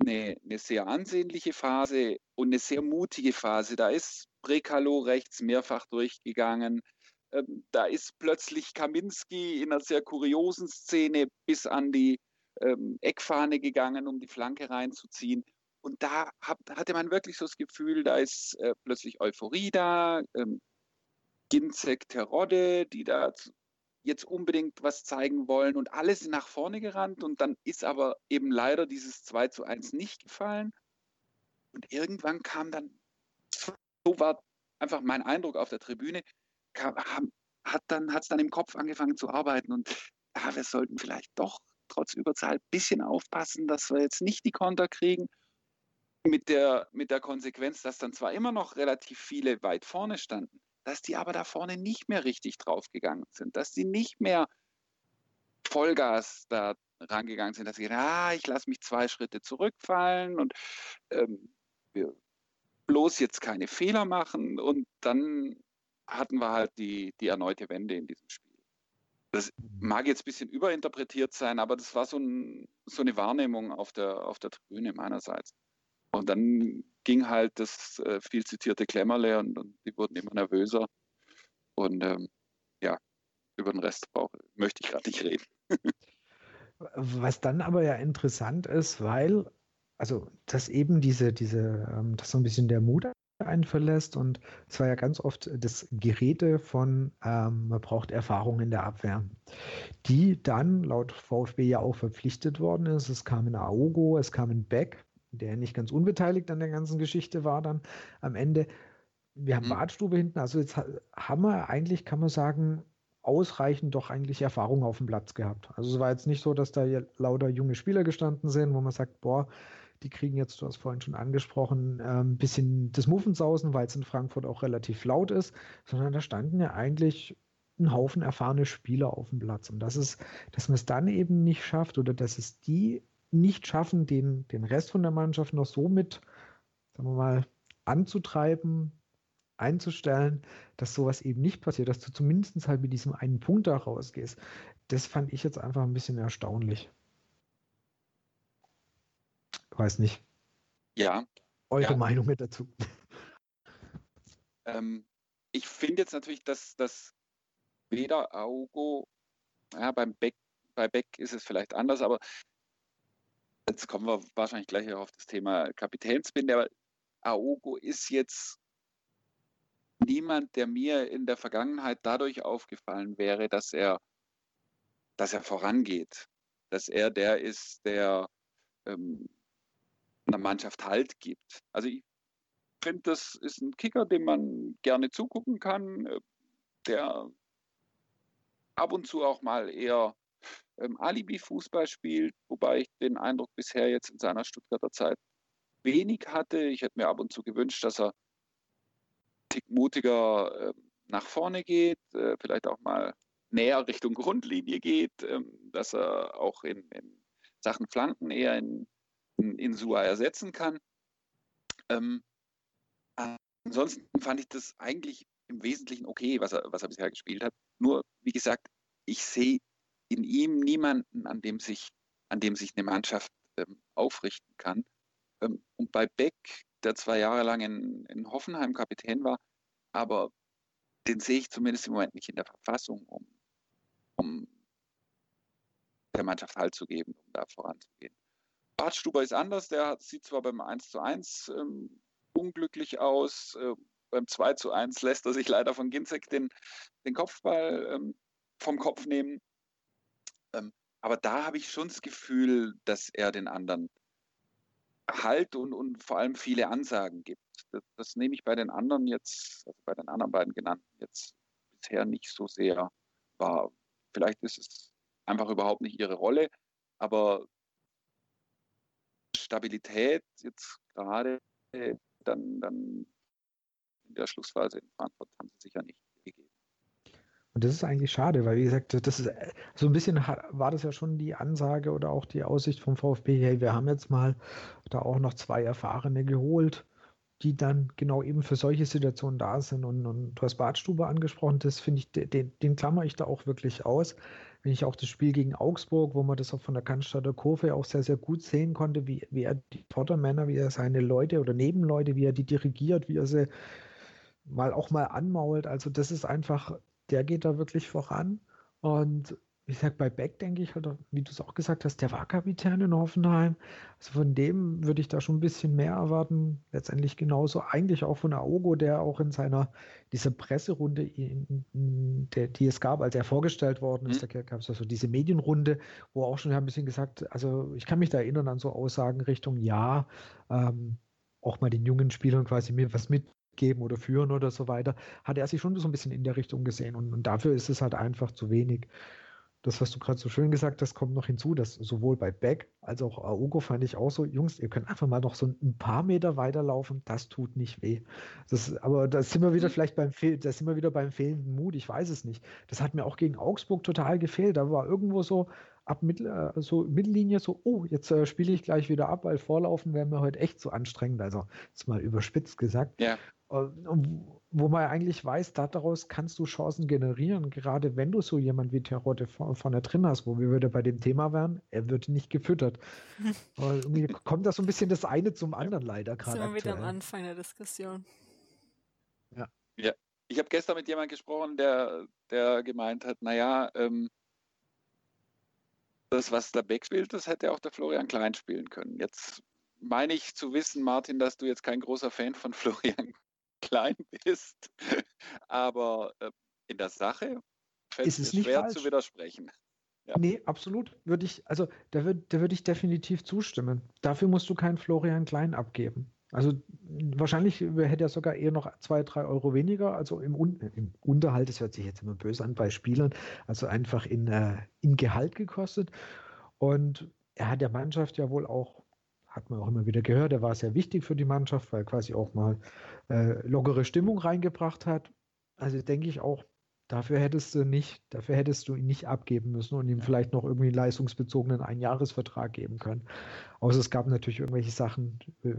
eine, eine sehr ansehnliche Phase und eine sehr mutige Phase. Da ist Brekalo rechts mehrfach durchgegangen. Ähm, da ist plötzlich Kaminski in einer sehr kuriosen Szene bis an die ähm, Eckfahne gegangen, um die Flanke reinzuziehen. Und da hab, hatte man wirklich so das Gefühl, da ist äh, plötzlich Euphorie da. Ähm, Ginzek, Terodde, die da jetzt unbedingt was zeigen wollen und alle sind nach vorne gerannt und dann ist aber eben leider dieses 2 zu 1 nicht gefallen. Und irgendwann kam dann, so war einfach mein Eindruck auf der Tribüne, kam, hat dann dann im Kopf angefangen zu arbeiten und ja, wir sollten vielleicht doch trotz Überzahl ein bisschen aufpassen, dass wir jetzt nicht die Konter kriegen mit der, mit der Konsequenz, dass dann zwar immer noch relativ viele weit vorne standen, dass die aber da vorne nicht mehr richtig draufgegangen sind, dass sie nicht mehr Vollgas da rangegangen sind, dass sie, ah, ich lasse mich zwei Schritte zurückfallen und ähm, wir bloß jetzt keine Fehler machen und dann hatten wir halt die, die erneute Wende in diesem Spiel. Das mag jetzt ein bisschen überinterpretiert sein, aber das war so, ein, so eine Wahrnehmung auf der, auf der Tribüne meinerseits. Und dann ging halt das äh, viel zitierte Klemmerle und, und, die wurden immer nervöser. Und ähm, ja, über den Rest brauch, möchte ich gerade nicht reden. Was dann aber ja interessant ist, weil, also, dass eben diese, diese, ähm, dass so ein bisschen der Mut einen verlässt und es war ja ganz oft das Gerede von, ähm, man braucht Erfahrung in der Abwehr, die dann laut VfB ja auch verpflichtet worden ist. Es kam in Aogo, es kam in Beck der nicht ganz unbeteiligt an der ganzen Geschichte war dann am Ende. Wir haben mhm. Badstube hinten, also jetzt haben wir eigentlich, kann man sagen, ausreichend doch eigentlich Erfahrung auf dem Platz gehabt. Also es war jetzt nicht so, dass da lauter junge Spieler gestanden sind, wo man sagt, boah, die kriegen jetzt, du hast vorhin schon angesprochen, ein ähm, bisschen des Muffensausen, weil es in Frankfurt auch relativ laut ist, sondern da standen ja eigentlich ein Haufen erfahrene Spieler auf dem Platz. Und das ist, dass man es dann eben nicht schafft oder dass es die nicht schaffen, den, den Rest von der Mannschaft noch so mit, sagen wir mal, anzutreiben, einzustellen, dass sowas eben nicht passiert, dass du zumindest halt mit diesem einen Punkt da rausgehst. Das fand ich jetzt einfach ein bisschen erstaunlich. Weiß nicht. Ja. Eure ja. Meinung mit dazu. Ähm, ich finde jetzt natürlich, dass das weder Augo, ja, beim Beck, bei Beck ist es vielleicht anders, aber Jetzt kommen wir wahrscheinlich gleich auf das Thema Kapitänsbinde, aber Aogo ist jetzt niemand, der mir in der Vergangenheit dadurch aufgefallen wäre, dass er, dass er vorangeht, dass er der ist, der ähm, einer Mannschaft Halt gibt. Also ich finde, das ist ein Kicker, dem man gerne zugucken kann, äh, der ab und zu auch mal eher ähm, Alibi-Fußball spielt, wobei ich den Eindruck bisher jetzt in seiner Stuttgarter Zeit wenig hatte. Ich hätte mir ab und zu gewünscht, dass er Tick mutiger äh, nach vorne geht, äh, vielleicht auch mal näher Richtung Grundlinie geht, ähm, dass er auch in, in, Sachen Flanken eher in, in, in Sua ersetzen kann. Ähm, ansonsten fand ich das eigentlich im Wesentlichen okay, was er, was er bisher gespielt hat. Nur, wie gesagt, ich sehe in ihm niemanden, an dem sich, an dem sich eine Mannschaft ähm, aufrichten kann. Ähm, und bei Beck, der zwei Jahre lang in, in Hoffenheim Kapitän war, aber den sehe ich zumindest im Moment nicht in der Verfassung, um, um der Mannschaft Halt zu geben, um da voranzugehen. Bart Stuber ist anders, der sieht zwar beim 1 zu 1 ähm, unglücklich aus, äh, beim 2 zu 1 lässt er sich leider von Ginzek den, den Kopfball ähm, vom Kopf nehmen. Ähm, aber da habe ich schon das Gefühl, dass er den anderen Halt und, und vor allem viele Ansagen gibt. Das, das nehme ich bei den anderen jetzt, also bei den anderen beiden genannten jetzt bisher nicht so sehr wahr. Vielleicht ist es einfach überhaupt nicht ihre Rolle, aber Stabilität jetzt gerade dann, dann in der Schlussphase in Frankfurt haben sie sicher nicht. Und das ist eigentlich schade, weil wie gesagt, das ist so ein bisschen war das ja schon die Ansage oder auch die Aussicht vom VfB, hey, wir haben jetzt mal da auch noch zwei Erfahrene geholt, die dann genau eben für solche Situationen da sind. Und, und du hast Badstube angesprochen, das finde ich, den, den klammer ich da auch wirklich aus. Wenn ich auch das Spiel gegen Augsburg, wo man das auch von der Cannstatter Kurve auch sehr, sehr gut sehen konnte, wie, wie er die Vordermänner, wie er seine Leute oder Nebenleute, wie er die dirigiert, wie er sie mal auch mal anmault. Also das ist einfach, der geht da wirklich voran. Und wie gesagt, bei Beck denke ich halt, wie du es auch gesagt hast, der war Kapitän in Hoffenheim. Also von dem würde ich da schon ein bisschen mehr erwarten. Letztendlich genauso eigentlich auch von Aogo, der auch in seiner, dieser Presserunde, in, in der, die es gab, als er vorgestellt worden ist, mhm. da gab es ja so diese Medienrunde, wo auch schon ein bisschen gesagt, also ich kann mich da erinnern an so Aussagen Richtung, ja, ähm, auch mal den jungen Spielern quasi mir was mitgeben oder führen oder so weiter, hat er sich schon so ein bisschen in der Richtung gesehen und, und dafür ist es halt einfach zu wenig das, was du gerade so schön gesagt hast, kommt noch hinzu, dass sowohl bei Beck als auch Aogo fand ich auch so, Jungs, ihr könnt einfach mal noch so ein paar Meter weiterlaufen, das tut nicht weh. Das, aber da sind wir wieder mhm. vielleicht beim Fehl, da sind wir wieder beim fehlenden Mut, ich weiß es nicht. Das hat mir auch gegen Augsburg total gefehlt. Da war irgendwo so ab Mittel, äh, so Mittellinie so, oh, jetzt äh, spiele ich gleich wieder ab, weil Vorlaufen wäre mir heute echt so anstrengend. Also, jetzt mal überspitzt gesagt. Ja. Und wo man eigentlich weiß, daraus kannst du Chancen generieren, gerade wenn du so jemand wie Terodde vorne drin hast, wo wir wieder bei dem Thema wären, er wird nicht gefüttert. irgendwie kommt da so ein bisschen das eine zum anderen leider gerade. Sind wir wieder am Anfang der Diskussion. Ja. ja. Ich habe gestern mit jemandem gesprochen, der, der gemeint hat, naja, ähm, das, was der Beck spielt, das hätte auch der Florian Klein spielen können. Jetzt meine ich zu wissen, Martin, dass du jetzt kein großer Fan von Florian klein bist. Aber äh, in der Sache fällt es mir schwer falsch. zu widersprechen. Ja. Nee, absolut. Würde ich, also da würde da würd ich definitiv zustimmen. Dafür musst du keinen Florian Klein abgeben. Also wahrscheinlich hätte er sogar eher noch zwei, drei Euro weniger. Also im, Un im Unterhalt, das hört sich jetzt immer böse an bei Spielern, also einfach in, äh, in Gehalt gekostet. Und er hat der Mannschaft ja wohl auch hat man auch immer wieder gehört, er war sehr wichtig für die Mannschaft, weil er quasi auch mal äh, lockere Stimmung reingebracht hat. Also denke ich auch, dafür hättest du nicht, dafür hättest du ihn nicht abgeben müssen und ihm vielleicht noch irgendwie einen leistungsbezogenen Einjahresvertrag geben können. Außer es gab natürlich irgendwelche Sachen, äh,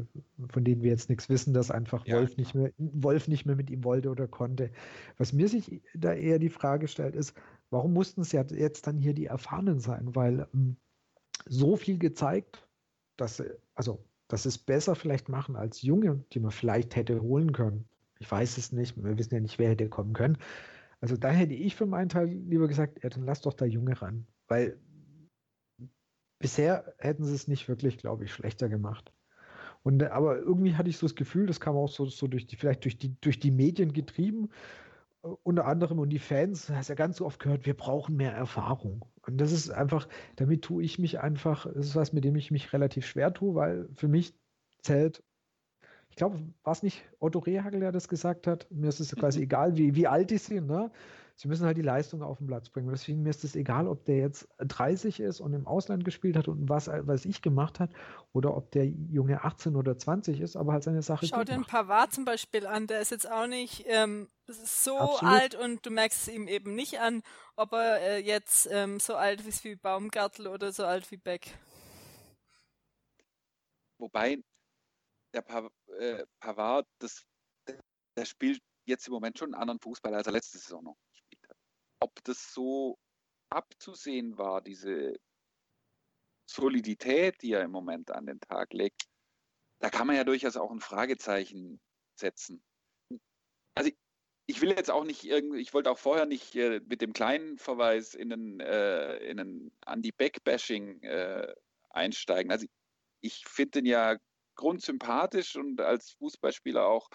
von denen wir jetzt nichts wissen, dass einfach ja, Wolf nicht mehr, Wolf nicht mehr mit ihm wollte oder konnte. Was mir sich da eher die Frage stellt, ist, warum mussten es ja jetzt dann hier die Erfahrenen sein? Weil ähm, so viel gezeigt, dass, also, dass es besser vielleicht machen als Junge, die man vielleicht hätte holen können. Ich weiß es nicht, wir wissen ja nicht, wer hätte kommen können. Also da hätte ich für meinen Teil lieber gesagt, ja, dann lass doch da Junge ran. Weil bisher hätten sie es nicht wirklich, glaube ich, schlechter gemacht. Und aber irgendwie hatte ich so das Gefühl, das kam auch so, so durch die, vielleicht durch die, durch die Medien getrieben, unter anderem und die Fans, hast ja ganz so oft gehört, wir brauchen mehr Erfahrung. Und das ist einfach, damit tue ich mich einfach, das ist was, mit dem ich mich relativ schwer tue, weil für mich zählt, ich glaube, war es nicht Otto Rehagel, der das gesagt hat, mir ist es quasi mhm. egal, wie, wie alt die sind, ne? Sie müssen halt die Leistung auf den Platz bringen. Deswegen mir ist es egal, ob der jetzt 30 ist und im Ausland gespielt hat und was, was ich gemacht hat, oder ob der Junge 18 oder 20 ist, aber halt seine Sache. Schau den Pavard zum Beispiel an, der ist jetzt auch nicht ähm, so Absolut. alt und du merkst es ihm eben nicht an, ob er äh, jetzt ähm, so alt ist wie Baumgartel oder so alt wie Beck. Wobei der pa äh, Pavard, das, der spielt jetzt im Moment schon einen anderen Fußball, als er letzte Saison noch. Ob das so abzusehen war, diese Solidität, die er im Moment an den Tag legt, da kann man ja durchaus auch ein Fragezeichen setzen. Also ich will jetzt auch nicht irgendwie, ich wollte auch vorher nicht äh, mit dem kleinen Verweis in einen, äh, in einen Andy-Beck-Bashing äh, einsteigen. Also ich finde ihn ja grundsympathisch und als Fußballspieler auch,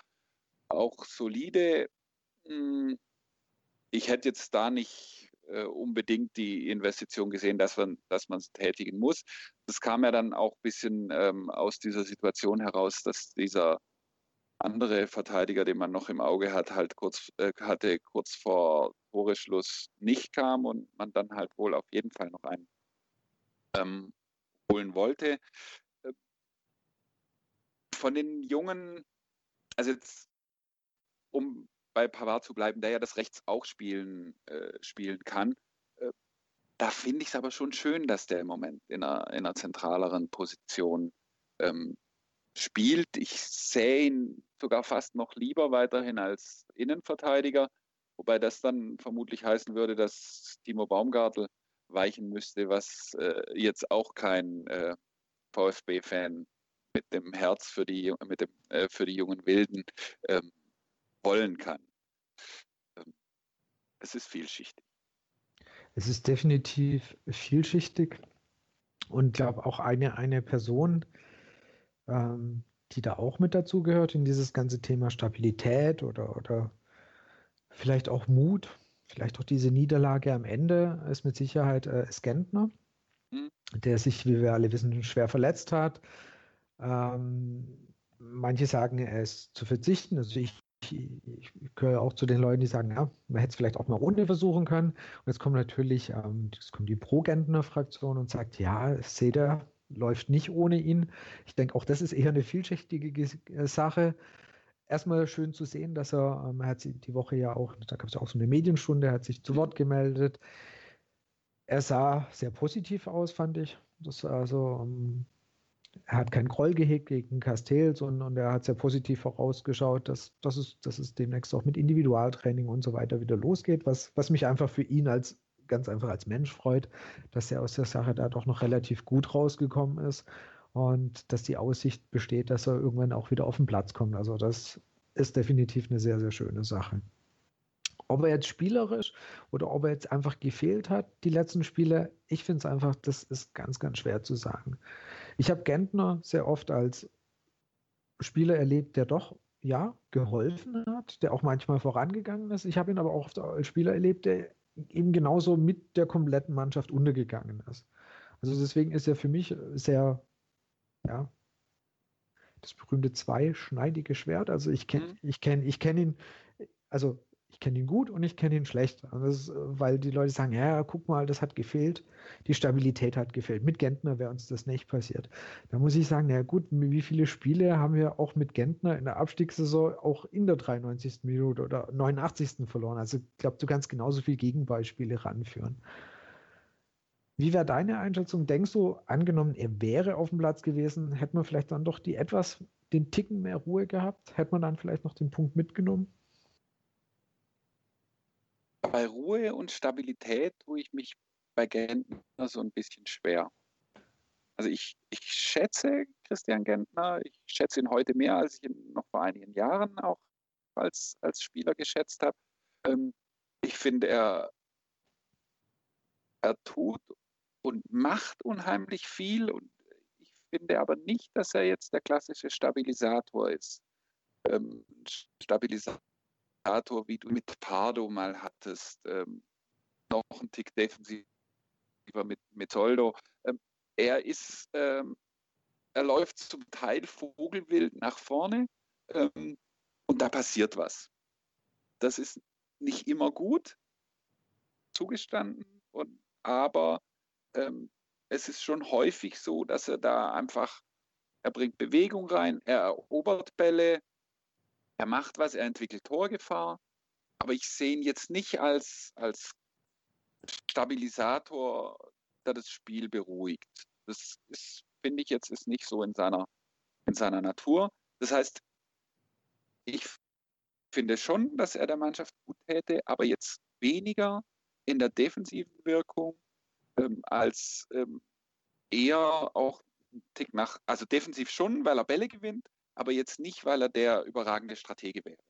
auch solide. Hm, ich hätte jetzt da nicht äh, unbedingt die Investition gesehen, dass man dass es tätigen muss. Das kam ja dann auch ein bisschen ähm, aus dieser Situation heraus, dass dieser andere Verteidiger, den man noch im Auge hat, halt kurz äh, hatte kurz vor Toreschluss nicht kam und man dann halt wohl auf jeden Fall noch einen ähm, holen wollte von den Jungen, also jetzt, um bei Pavard zu bleiben, der ja das rechts auch spielen, äh, spielen kann, äh, da finde ich es aber schon schön, dass der im Moment in einer, in einer zentraleren Position ähm, spielt. Ich sehe ihn sogar fast noch lieber weiterhin als Innenverteidiger, wobei das dann vermutlich heißen würde, dass Timo Baumgartel weichen müsste, was äh, jetzt auch kein äh, VfB-Fan mit dem Herz für die, mit dem, äh, für die jungen Wilden ähm, wollen kann. Ähm, es ist vielschichtig. Es ist definitiv vielschichtig und ich glaube auch eine, eine Person, ähm, die da auch mit dazu gehört in dieses ganze Thema Stabilität oder, oder vielleicht auch Mut, vielleicht auch diese Niederlage am Ende, ist mit Sicherheit äh, Skentner, mhm. der sich, wie wir alle wissen, schwer verletzt hat, ähm, manche sagen, er ist zu verzichten. Also ich, ich, gehöre auch zu den Leuten, die sagen, ja, man hätte es vielleicht auch mal ohne versuchen können. Und jetzt kommt natürlich, ähm, jetzt kommt die Pro-Gentner-Fraktion und sagt, ja, Seder läuft nicht ohne ihn. Ich denke, auch das ist eher eine vielschichtige äh, Sache. Erstmal schön zu sehen, dass er, ähm, er hat die Woche ja auch, da gab es ja auch so eine Medienstunde, er hat sich zu Wort gemeldet. Er sah sehr positiv aus, fand ich. Das also, ähm, er hat keinen Groll gehegt gegen Castells und, und er hat sehr positiv vorausgeschaut, dass, dass, es, dass es demnächst auch mit Individualtraining und so weiter wieder losgeht, was, was mich einfach für ihn als ganz einfach als Mensch freut, dass er aus der Sache da doch noch relativ gut rausgekommen ist und dass die Aussicht besteht, dass er irgendwann auch wieder auf den Platz kommt. Also das ist definitiv eine sehr, sehr schöne Sache. Ob er jetzt spielerisch oder ob er jetzt einfach gefehlt hat, die letzten Spiele, ich finde es einfach, das ist ganz, ganz schwer zu sagen. Ich habe Gentner sehr oft als Spieler erlebt, der doch ja geholfen hat, der auch manchmal vorangegangen ist. Ich habe ihn aber auch als Spieler erlebt, der eben genauso mit der kompletten Mannschaft untergegangen ist. Also deswegen ist er für mich sehr, ja, das berühmte zweischneidige Schwert. Also ich kenne, mhm. ich kenne, ich kenne ihn, also ich kenne ihn gut und ich kenne ihn schlecht. Ist, weil die Leute sagen, ja, guck mal, das hat gefehlt. Die Stabilität hat gefehlt. Mit Gentner wäre uns das nicht passiert. Da muss ich sagen, na gut, wie viele Spiele haben wir auch mit Gentner in der Abstiegssaison auch in der 93. Minute oder 89. verloren? Also ich glaube, du kannst genauso viele Gegenbeispiele ranführen. Wie wäre deine Einschätzung? Denkst du, angenommen, er wäre auf dem Platz gewesen, hätte man vielleicht dann doch die etwas, den Ticken mehr Ruhe gehabt? Hätte man dann vielleicht noch den Punkt mitgenommen? Bei Ruhe und Stabilität tue ich mich bei Gentner so ein bisschen schwer. Also ich, ich schätze Christian Gentner, ich schätze ihn heute mehr, als ich ihn noch vor einigen Jahren auch als, als Spieler geschätzt habe. Ähm, ich finde, er, er tut und macht unheimlich viel und ich finde aber nicht, dass er jetzt der klassische Stabilisator ist. Ähm, Stabilisator Indikator, wie du mit Pardo mal hattest, ähm, noch ein Tick defensiver mit, Soldo. Ähm, er ist, ähm, er läuft zum Teil vogelwild nach vorne ähm, und da passiert was. Das ist nicht immer gut, zugestanden. Und, aber ähm, es ist schon häufig so, dass er da einfach, er bringt Bewegung rein, er erobert Bälle, er macht was, er entwickelt Torgefahr. Aber ich sehe ihn jetzt nicht als, als Stabilisator, der das Spiel beruhigt. Das ist, finde ich jetzt, ist nicht so in seiner, in seiner Natur. Das heißt, ich finde schon, dass er der Mannschaft gut täte, aber jetzt weniger in der defensiven Wirkung ähm, als ähm, eher auch ein Tick nach, also defensiv schon, weil er Bälle gewinnt, aber jetzt nicht, weil er der überragende Stratege wäre,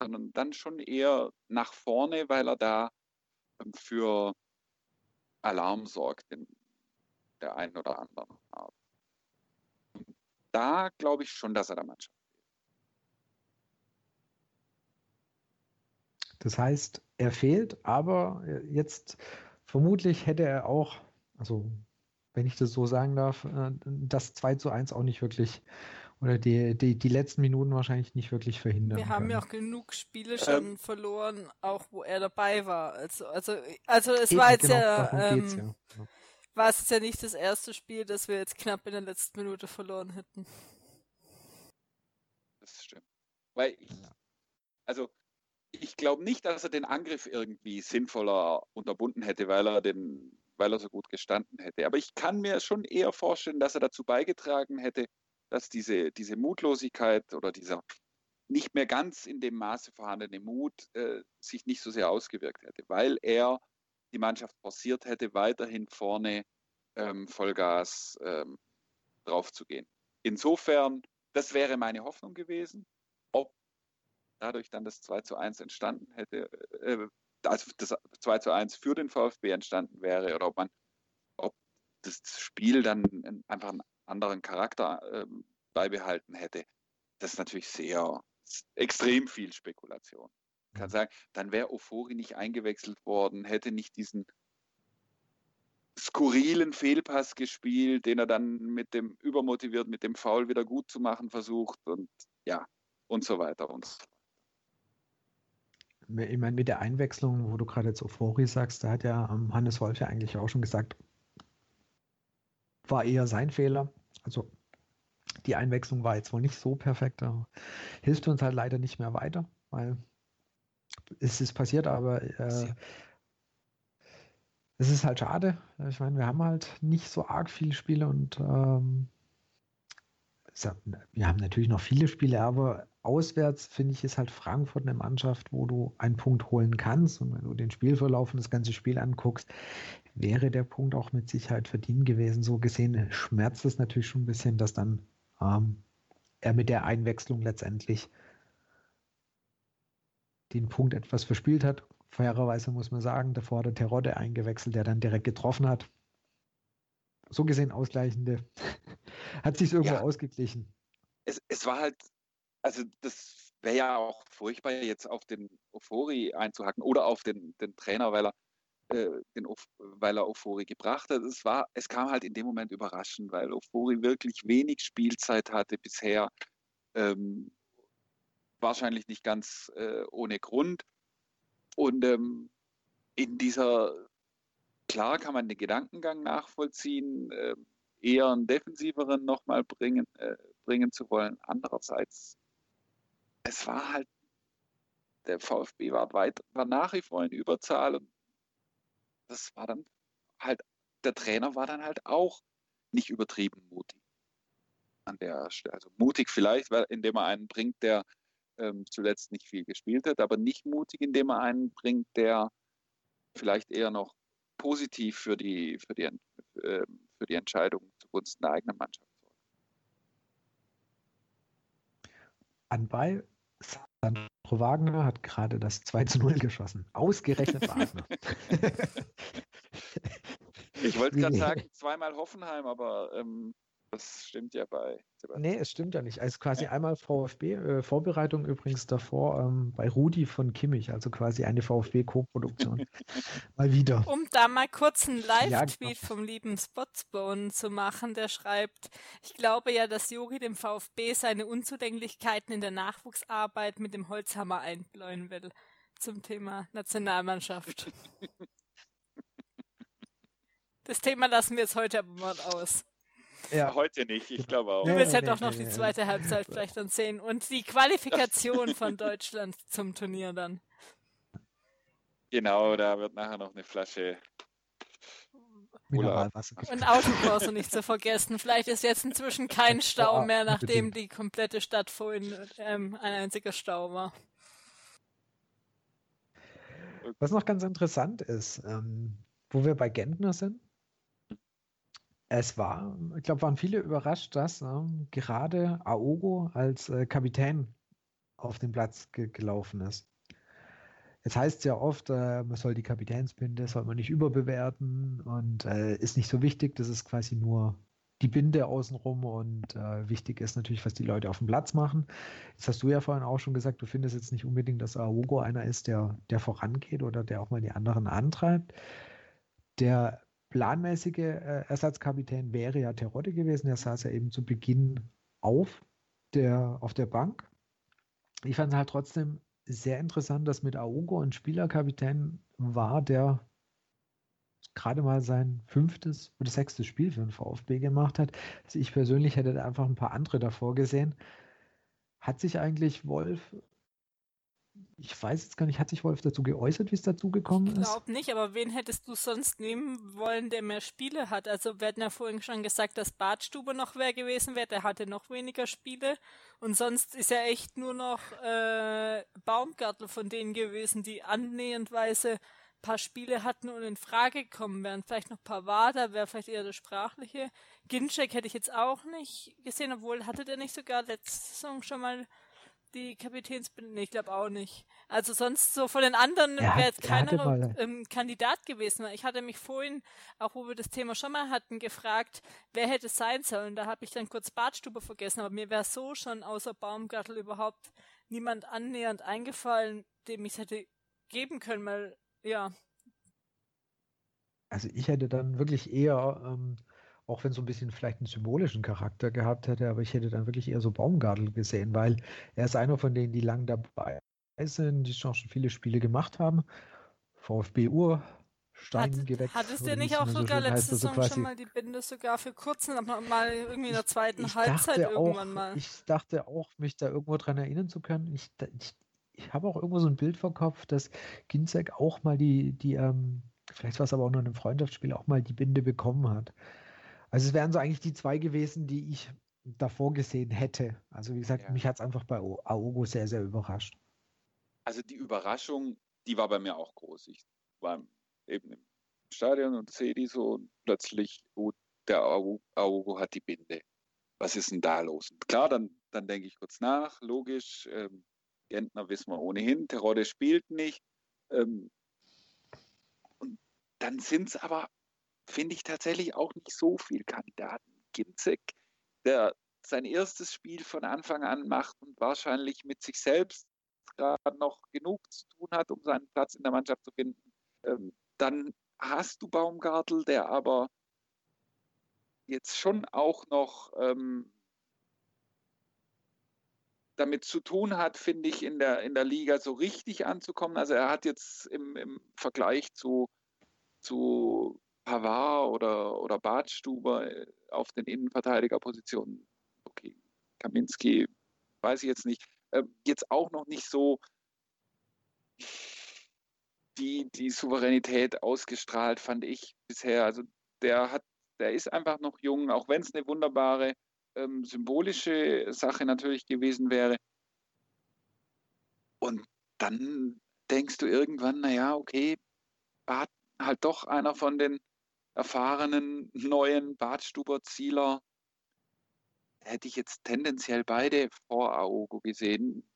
sondern dann schon eher nach vorne, weil er da ähm, für Alarm sorgt in der einen oder anderen Art. Da glaube ich schon, dass er der Mannschaft Das heißt, er fehlt, aber jetzt vermutlich hätte er auch, also wenn ich das so sagen darf, äh, das 2 zu 1 auch nicht wirklich oder die, die, die letzten Minuten wahrscheinlich nicht wirklich verhindern. Wir haben können. ja auch genug Spiele schon ähm, verloren, auch wo er dabei war. Also, also, also es eben, war jetzt genau, ja, ähm, ja, war es ja nicht das erste Spiel, das wir jetzt knapp in der letzten Minute verloren hätten. Das stimmt. Weil ich, also ich glaube nicht, dass er den Angriff irgendwie sinnvoller unterbunden hätte, weil er den, weil er so gut gestanden hätte. Aber ich kann mir schon eher vorstellen, dass er dazu beigetragen hätte, dass diese, diese Mutlosigkeit oder dieser nicht mehr ganz in dem Maße vorhandene Mut äh, sich nicht so sehr ausgewirkt hätte, weil er die Mannschaft forciert hätte, weiterhin vorne ähm, Vollgas ähm, drauf zu gehen. Insofern, das wäre meine Hoffnung gewesen dadurch dann das 2 zu 1 entstanden hätte, äh, also das 2 zu 1 für den VfB entstanden wäre oder ob man, ob das Spiel dann einfach einen anderen Charakter äh, beibehalten hätte, das ist natürlich sehr, extrem viel Spekulation. Ich kann sagen, dann wäre Ofori nicht eingewechselt worden, hätte nicht diesen skurrilen Fehlpass gespielt, den er dann mit dem übermotiviert, mit dem Foul wieder gut zu machen versucht und ja, und so weiter und so ich meine, mit der Einwechslung, wo du gerade jetzt Euphorie sagst, da hat ja ähm, Hannes Wolf ja eigentlich auch schon gesagt, war eher sein Fehler. Also die Einwechslung war jetzt wohl nicht so perfekt. Hilft uns halt leider nicht mehr weiter, weil es ist passiert, aber äh, es ist halt schade. Ich meine, wir haben halt nicht so arg viele Spiele und ähm, wir haben natürlich noch viele Spiele, aber auswärts finde ich, ist halt Frankfurt eine Mannschaft, wo du einen Punkt holen kannst. Und wenn du den Spielverlauf und das ganze Spiel anguckst, wäre der Punkt auch mit Sicherheit verdient gewesen. So gesehen schmerzt es natürlich schon ein bisschen, dass dann ähm, er mit der Einwechslung letztendlich den Punkt etwas verspielt hat. Fairerweise muss man sagen, davor hat der Terodde eingewechselt, der dann direkt getroffen hat. So gesehen ausgleichende. hat sich irgendwo ja. ausgeglichen. Es, es war halt also das wäre ja auch furchtbar, jetzt auf den Ofori einzuhacken oder auf den, den Trainer, weil er, äh, den, weil er Ofori gebracht hat. Es, war, es kam halt in dem Moment überraschend, weil Ofori wirklich wenig Spielzeit hatte bisher. Ähm, wahrscheinlich nicht ganz äh, ohne Grund. Und ähm, in dieser, klar kann man den Gedankengang nachvollziehen, äh, eher einen defensiveren nochmal bringen, äh, bringen zu wollen. Andererseits es war halt, der VfB war weit, war nach wie vor in Überzahl und das war dann halt, der Trainer war dann halt auch nicht übertrieben mutig an der Stelle. Also mutig vielleicht, weil indem er einen bringt, der ähm, zuletzt nicht viel gespielt hat, aber nicht mutig, indem er einen bringt, der vielleicht eher noch positiv für die, für die, äh, für die Entscheidung zugunsten der eigenen Mannschaft sorgt. Anbei Sandro Wagner hat gerade das 2 zu 0 geschossen. Ausgerechnet Wagner. ich wollte gerade sagen, zweimal Hoffenheim, aber ähm, das stimmt ja bei Sebastian. Nee, es stimmt ja nicht. Also quasi ja. einmal VfB, äh, Vorbereitung übrigens davor ähm, bei Rudi von Kimmich, also quasi eine VfB-Co-Produktion. mal wieder. Um da mal kurz einen Live-Tweet ja, vom lieben Spotsbone zu machen, der schreibt, ich glaube ja, dass Juri dem VfB seine Unzulänglichkeiten in der Nachwuchsarbeit mit dem Holzhammer einbläuen will. Zum Thema Nationalmannschaft. Das Thema lassen wir jetzt heute aber mal aus. Ja. Heute nicht, ich glaube auch. Du willst ja doch noch die zweite Halbzeit vielleicht dann sehen und die Qualifikation von Deutschland zum Turnier dann. Genau, da wird nachher noch eine Flasche Mineralwasser. Und Autokurse nicht zu vergessen. Vielleicht ist jetzt inzwischen kein Stau mehr, nachdem die komplette Stadt vorhin ähm, ein einziger Stau war. Was noch ganz interessant ist, ähm, wo wir bei Gentner sind, es war, ich glaube, waren viele überrascht, dass äh, gerade Aogo als äh, Kapitän auf den Platz ge gelaufen ist. Jetzt heißt es ja oft, äh, man soll die Kapitänsbinde, soll man nicht überbewerten und äh, ist nicht so wichtig. Das ist quasi nur die Binde außenrum und äh, wichtig ist natürlich, was die Leute auf dem Platz machen. Jetzt hast du ja vorhin auch schon gesagt, du findest jetzt nicht unbedingt, dass Aogo einer ist, der, der vorangeht oder der auch mal die anderen antreibt. Der planmäßige äh, Ersatzkapitän wäre ja Terodde gewesen. Der saß ja eben zu Beginn auf der, auf der Bank. Ich fand es halt trotzdem sehr interessant, dass mit Aogo ein Spielerkapitän war, der gerade mal sein fünftes oder sechstes Spiel für den VfB gemacht hat. Also ich persönlich hätte einfach ein paar andere davor gesehen. Hat sich eigentlich Wolf ich weiß jetzt gar nicht, hat sich Wolf dazu geäußert, wie es dazu gekommen ist? Ich glaube nicht, aber wen hättest du sonst nehmen wollen, der mehr Spiele hat? Also wir hatten ja vorhin schon gesagt, dass Badstube noch wer gewesen wäre, der hatte noch weniger Spiele. Und sonst ist ja echt nur noch äh, Baumgartel von denen gewesen, die annäherndweise ein paar Spiele hatten und in Frage gekommen wären. Vielleicht noch Pavada wäre vielleicht eher der sprachliche. Ginczek hätte ich jetzt auch nicht gesehen, obwohl hatte der nicht sogar letzte Saison schon mal die Kapitänsbinde? Ich glaube auch nicht. Also sonst so von den anderen wäre jetzt keiner ähm, Kandidat gewesen. Ich hatte mich vorhin, auch wo wir das Thema schon mal hatten, gefragt, wer hätte es sein sollen. Da habe ich dann kurz Badstube vergessen, aber mir wäre so schon außer Baumgartel überhaupt niemand annähernd eingefallen, dem ich es hätte geben können, weil ja. Also ich hätte dann wirklich eher ähm, auch wenn es so ein bisschen vielleicht einen symbolischen Charakter gehabt hätte, aber ich hätte dann wirklich eher so Baumgartel gesehen, weil er ist einer von denen, die lang dabei sind, die schon viele Spiele gemacht haben. VfB Uhr, Stein Hat. Hattest du nicht auch sogar so letzte Saison so schon mal die Binde sogar für kurzen, mal irgendwie in der zweiten ich, ich Halbzeit irgendwann auch, mal? Ich dachte auch, mich da irgendwo dran erinnern zu können. Ich, ich, ich habe auch irgendwo so ein Bild vor Kopf, dass Ginzek auch mal die, die ähm, vielleicht war es aber auch nur in einem Freundschaftsspiel, auch mal die Binde bekommen hat. Also es wären so eigentlich die zwei gewesen, die ich davor gesehen hätte. Also wie gesagt, ja. mich hat es einfach bei Aogo sehr, sehr überrascht. Also die Überraschung, die war bei mir auch groß. Ich war eben im Stadion und sehe die so und plötzlich, oh, der Aogo hat die Binde. Was ist denn da los? Und klar, dann, dann denke ich kurz nach, logisch, ähm, Gentner wissen wir ohnehin, Terodde spielt nicht. Ähm, und dann sind es aber finde ich tatsächlich auch nicht so viel Kandidaten. Ginzek, der sein erstes Spiel von Anfang an macht und wahrscheinlich mit sich selbst gerade noch genug zu tun hat, um seinen Platz in der Mannschaft zu finden. Ähm, dann hast du Baumgartel, der aber jetzt schon auch noch ähm, damit zu tun hat, finde ich, in der, in der Liga so richtig anzukommen. Also er hat jetzt im, im Vergleich zu, zu Pavard oder, oder Bartstuber äh, auf den Innenverteidigerpositionen. Okay, Kaminski, weiß ich jetzt nicht. Äh, jetzt auch noch nicht so die, die Souveränität ausgestrahlt, fand ich bisher. Also der hat, der ist einfach noch jung, auch wenn es eine wunderbare ähm, symbolische Sache natürlich gewesen wäre. Und dann denkst du irgendwann, naja, okay, Bart halt doch einer von den erfahrenen neuen Badstuber-Zieler hätte ich jetzt tendenziell beide vor Aogo gesehen.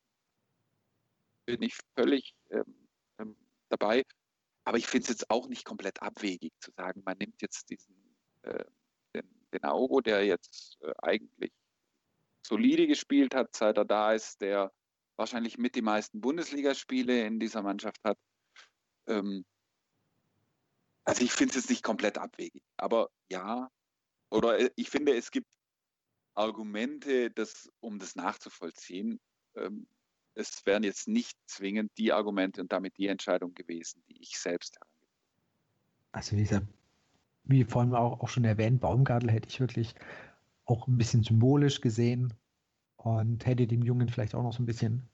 Bin ich völlig ähm, ähm, dabei. Aber ich finde es jetzt auch nicht komplett abwegig zu sagen, man nimmt jetzt diesen äh, den, den Aogo, der jetzt äh, eigentlich solide gespielt hat, seit er da ist, der wahrscheinlich mit die meisten Bundesligaspiele in dieser Mannschaft hat. Ähm, also ich finde es jetzt nicht komplett abwegig, aber ja, oder äh, ich finde, es gibt Argumente, das, um das nachzuvollziehen. Ähm, es wären jetzt nicht zwingend die Argumente und damit die Entscheidung gewesen, die ich selbst habe. Also wie gesagt, wie vorhin auch, auch schon erwähnt, Baumgartel hätte ich wirklich auch ein bisschen symbolisch gesehen und hätte dem Jungen vielleicht auch noch so ein bisschen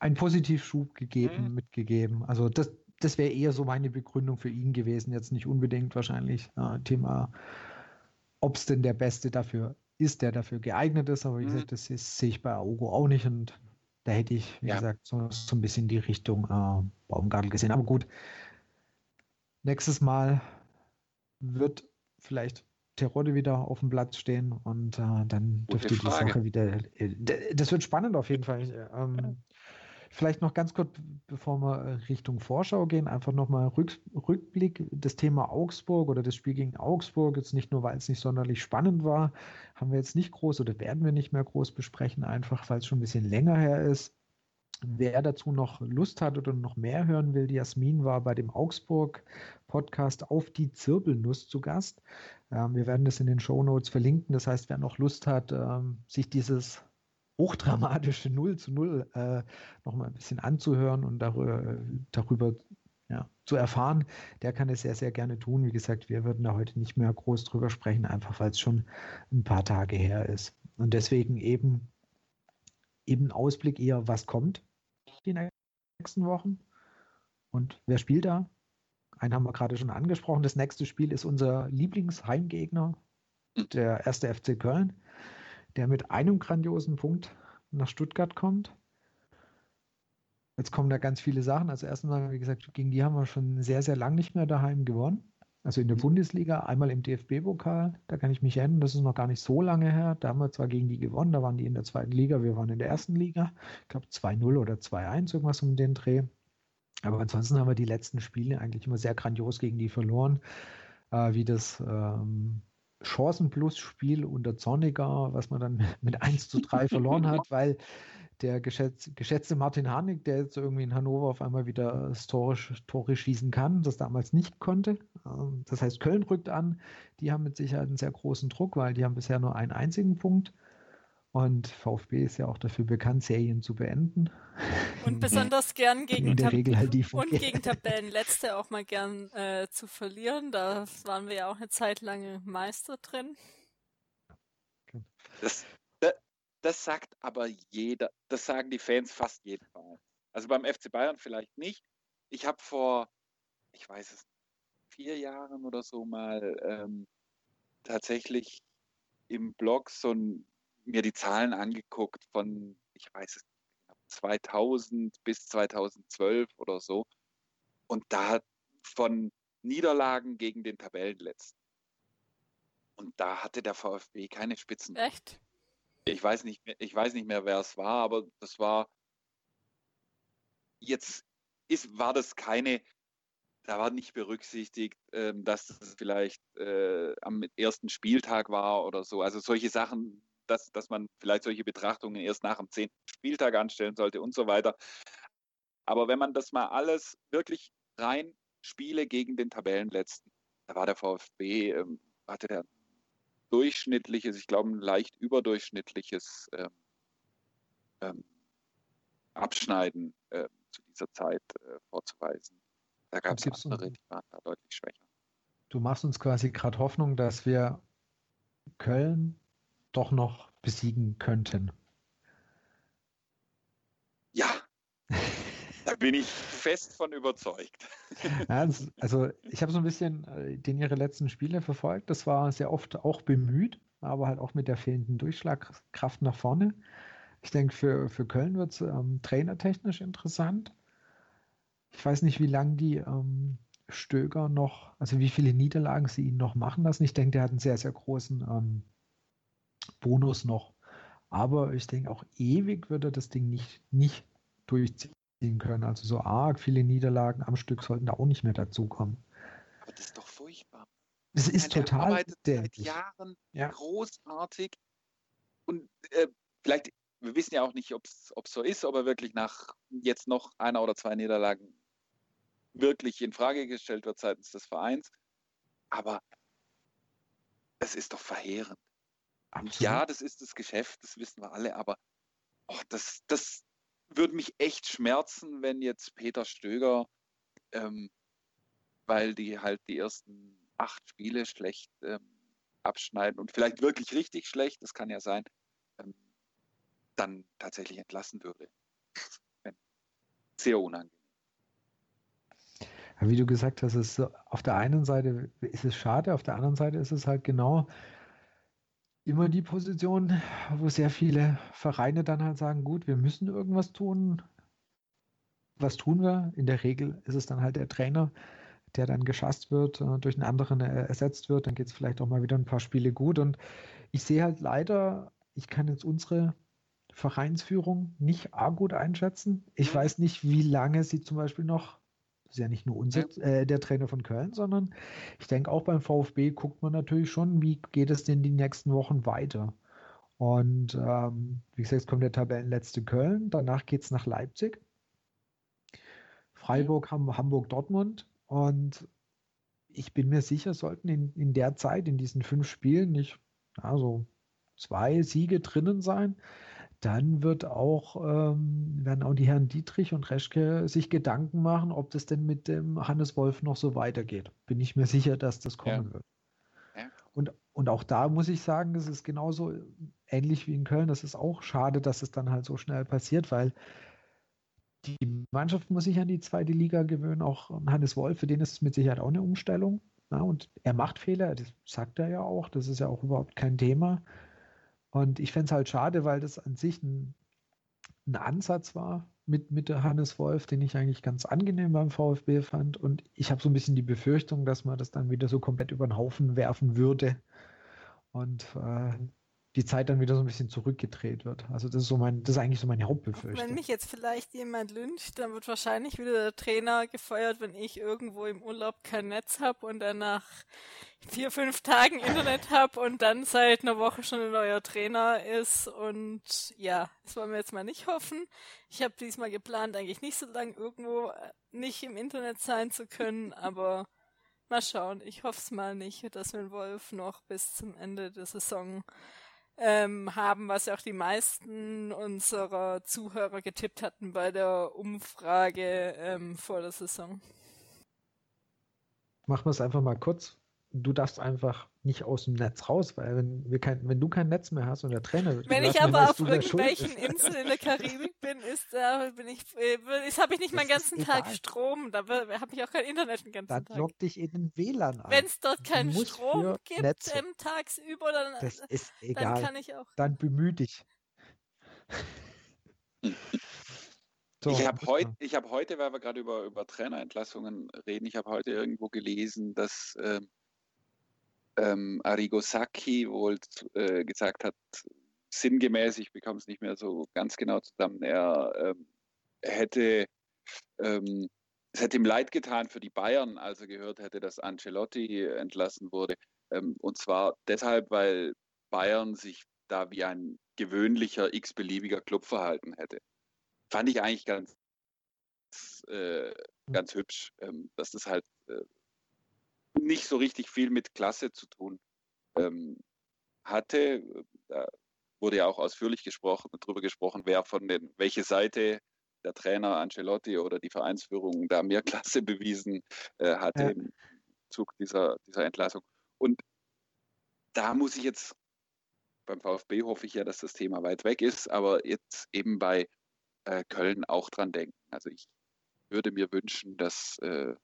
einen Positivschub gegeben, mhm. mitgegeben. Also das, das wäre eher so meine Begründung für ihn gewesen, jetzt nicht unbedingt wahrscheinlich äh, Thema, ob es denn der Beste dafür ist, der dafür geeignet ist, aber wie mhm. gesagt, das sehe ich bei Augo auch nicht und da hätte ich, wie ja. gesagt, so, so, ein bisschen die Richtung äh, Baumgartel gesehen. Aber gut, nächstes Mal wird vielleicht Terodde wieder auf dem Platz stehen und äh, dann dürfte die Sache wieder. Äh, das wird spannend auf jeden Fall. Ähm, Vielleicht noch ganz kurz, bevor wir äh, Richtung Vorschau gehen, einfach nochmal Rück, Rückblick. Das Thema Augsburg oder das Spiel gegen Augsburg, jetzt nicht nur, weil es nicht sonderlich spannend war, haben wir jetzt nicht groß oder werden wir nicht mehr groß besprechen, einfach weil es schon ein bisschen länger her ist. Wer dazu noch Lust hat oder noch mehr hören will, die Jasmin war bei dem Augsburg-Podcast auf die Zirbelnuss zu Gast. Ähm, wir werden das in den Show Notes verlinken. Das heißt, wer noch Lust hat, ähm, sich dieses hochdramatische 0 zu 0 äh, nochmal ein bisschen anzuhören und darüber, darüber ja, zu erfahren, der kann es sehr, sehr gerne tun. Wie gesagt, wir würden da heute nicht mehr groß drüber sprechen, einfach weil es schon ein paar Tage her ist. Und deswegen eben, eben Ausblick eher, was kommt die nächsten Wochen und wer spielt da? Einen haben wir gerade schon angesprochen. Das nächste Spiel ist unser Lieblingsheimgegner, der erste FC Köln der mit einem grandiosen Punkt nach Stuttgart kommt. Jetzt kommen da ganz viele Sachen. Also erstmal, wie gesagt, gegen die haben wir schon sehr, sehr lang nicht mehr daheim gewonnen. Also in der mhm. Bundesliga, einmal im DFB-Pokal, da kann ich mich erinnern, das ist noch gar nicht so lange her. Da haben wir zwar gegen die gewonnen, da waren die in der zweiten Liga, wir waren in der ersten Liga. Ich glaube 2-0 oder 2-1, irgendwas um den Dreh. Aber ansonsten haben wir die letzten Spiele eigentlich immer sehr grandios gegen die verloren. Äh, wie das ähm, Chancen-Plus-Spiel unter Zorniger, was man dann mit 1 zu 3 verloren hat, weil der geschätz, geschätzte Martin Harnik, der jetzt irgendwie in Hannover auf einmal wieder Tore, Tore schießen kann, das damals nicht konnte. Ähm, das heißt, Köln rückt an. Die haben mit Sicherheit einen sehr großen Druck, weil die haben bisher nur einen einzigen Punkt. Und VfB ist ja auch dafür bekannt, Serien zu beenden. Und besonders gern gegen, Regel halt und gegen Tabellenletzte auch mal gern äh, zu verlieren. Da waren wir ja auch eine Zeit lang Meister drin. Das, das, das, sagt aber jeder, das sagen die Fans fast jeden Mal. Also beim FC Bayern vielleicht nicht. Ich habe vor, ich weiß es, vier Jahren oder so mal ähm, tatsächlich im Blog so ein mir die Zahlen angeguckt von, ich weiß es nicht, 2000 bis 2012 oder so. Und da von Niederlagen gegen den Tabellenletzten. Und da hatte der VfB keine Spitzen. Echt? Ich weiß nicht, ich weiß nicht mehr, wer es war, aber das war jetzt ist, war das keine, da war nicht berücksichtigt, äh, dass es vielleicht äh, am ersten Spieltag war oder so. Also solche Sachen dass, dass man vielleicht solche Betrachtungen erst nach dem zehnten Spieltag anstellen sollte und so weiter. Aber wenn man das mal alles wirklich rein Spiele gegen den Tabellenletzten, da war der VfB, ähm, hatte der durchschnittliches, ich glaube ein leicht überdurchschnittliches ähm, ähm, Abschneiden äh, zu dieser Zeit äh, vorzuweisen. Da gab es andere, die waren da deutlich schwächer. Du machst uns quasi gerade Hoffnung, dass wir Köln doch noch besiegen könnten. Ja, da bin ich fest von überzeugt. Ja, also ich habe so ein bisschen äh, den ihre letzten Spiele verfolgt. Das war sehr oft auch bemüht, aber halt auch mit der fehlenden Durchschlagkraft nach vorne. Ich denke, für, für Köln wird es ähm, trainertechnisch interessant. Ich weiß nicht, wie lange die ähm, Stöger noch, also wie viele Niederlagen sie ihn noch machen lassen. Ich denke, der hat einen sehr, sehr großen ähm, Bonus noch. Aber ich denke, auch ewig wird er das Ding nicht, nicht durchziehen können. Also so arg viele Niederlagen am Stück sollten da auch nicht mehr dazukommen. Aber das ist doch furchtbar. Das ist meine, total. arbeitet seit Jahren ja. großartig. Und äh, vielleicht, wir wissen ja auch nicht, ob es so ist, ob er wirklich nach jetzt noch einer oder zwei Niederlagen wirklich in Frage gestellt wird seitens des Vereins. Aber es ist doch verheerend. Absolut. Ja, das ist das Geschäft, das wissen wir alle, aber oh, das, das würde mich echt schmerzen, wenn jetzt Peter Stöger, ähm, weil die halt die ersten acht Spiele schlecht ähm, abschneiden und vielleicht wirklich richtig schlecht, das kann ja sein, ähm, dann tatsächlich entlassen würde. Sehr unangenehm. Wie du gesagt hast, ist auf der einen Seite ist es schade, auf der anderen Seite ist es halt genau immer die Position, wo sehr viele Vereine dann halt sagen, gut, wir müssen irgendwas tun. Was tun wir? In der Regel ist es dann halt der Trainer, der dann geschasst wird, äh, durch einen anderen äh, ersetzt wird. Dann geht es vielleicht auch mal wieder ein paar Spiele gut. Und ich sehe halt leider, ich kann jetzt unsere Vereinsführung nicht arg gut einschätzen. Ich mhm. weiß nicht, wie lange sie zum Beispiel noch ist ja nicht nur unser, äh, der Trainer von Köln, sondern ich denke auch beim VfB guckt man natürlich schon, wie geht es denn die nächsten Wochen weiter. Und ähm, wie gesagt, jetzt kommt der Tabellenletzte Köln, danach geht es nach Leipzig, Freiburg, Ham Hamburg, Dortmund. Und ich bin mir sicher, sollten in, in der Zeit, in diesen fünf Spielen, nicht also zwei Siege drinnen sein, dann wird auch, ähm, werden auch die Herren Dietrich und Reschke sich Gedanken machen, ob das denn mit dem Hannes Wolf noch so weitergeht. Bin ich mir sicher, dass das kommen ja. wird. Ja. Und, und auch da muss ich sagen, es ist genauso ähnlich wie in Köln. Das ist auch schade, dass es dann halt so schnell passiert, weil die Mannschaft muss sich an die zweite Liga gewöhnen. Auch Hannes Wolf, für den ist es mit Sicherheit auch eine Umstellung. Ja, und er macht Fehler, das sagt er ja auch. Das ist ja auch überhaupt kein Thema. Und ich fände es halt schade, weil das an sich ein, ein Ansatz war mit, mit Hannes Wolf, den ich eigentlich ganz angenehm beim VfB fand. Und ich habe so ein bisschen die Befürchtung, dass man das dann wieder so komplett über den Haufen werfen würde. Und äh, die Zeit dann wieder so ein bisschen zurückgedreht wird. Also das ist so mein, das ist eigentlich so meine Hauptbefürchtung. Wenn mich jetzt vielleicht jemand lyncht, dann wird wahrscheinlich wieder der Trainer gefeuert, wenn ich irgendwo im Urlaub kein Netz habe und dann nach vier, fünf Tagen Internet habe und dann seit einer Woche schon ein neuer Trainer ist und ja, das wollen wir jetzt mal nicht hoffen. Ich habe diesmal geplant, eigentlich nicht so lange irgendwo äh, nicht im Internet sein zu können, aber mal schauen. Ich hoffe es mal nicht, dass wir den Wolf noch bis zum Ende der Saison ähm, haben, was auch die meisten unserer Zuhörer getippt hatten bei der Umfrage ähm, vor der Saison. Machen wir es einfach mal kurz du darfst einfach nicht aus dem Netz raus, weil wenn, wir kein, wenn du kein Netz mehr hast und der Trainer Wenn ich aber auf irgendwelchen Inseln in der Karibik bin, ist da bin ich, äh, habe ich nicht das meinen ganzen Tag Strom, da habe ich auch kein Internet den ganzen dann Tag. Dann log dich in den WLAN ein. Wenn es dort keinen Strom gibt ähm, tagsüber, dann, das ist egal. dann kann ich auch. Dann bemühe dich. So, ich habe heute, ich habe heute, weil wir gerade über, über Trainerentlassungen reden, ich habe heute irgendwo gelesen, dass äh, ähm, Arrigo Sacchi wohl äh, gesagt hat, sinngemäß, ich bekomme es nicht mehr so ganz genau zusammen, er ähm, hätte, ähm, es hätte ihm leid getan für die Bayern, als er gehört hätte, dass Ancelotti entlassen wurde. Ähm, und zwar deshalb, weil Bayern sich da wie ein gewöhnlicher, x-beliebiger Club verhalten hätte. Fand ich eigentlich ganz, äh, ganz hübsch, ähm, dass das halt äh, nicht so richtig viel mit Klasse zu tun ähm, hatte. Da wurde ja auch ausführlich gesprochen, darüber gesprochen, wer von den, welche Seite der Trainer Ancelotti oder die Vereinsführung da mehr Klasse bewiesen äh, hatte ja. im Zug dieser, dieser Entlassung. Und da muss ich jetzt, beim VfB hoffe ich ja, dass das Thema weit weg ist, aber jetzt eben bei äh, Köln auch dran denken. Also ich würde mir wünschen, dass äh,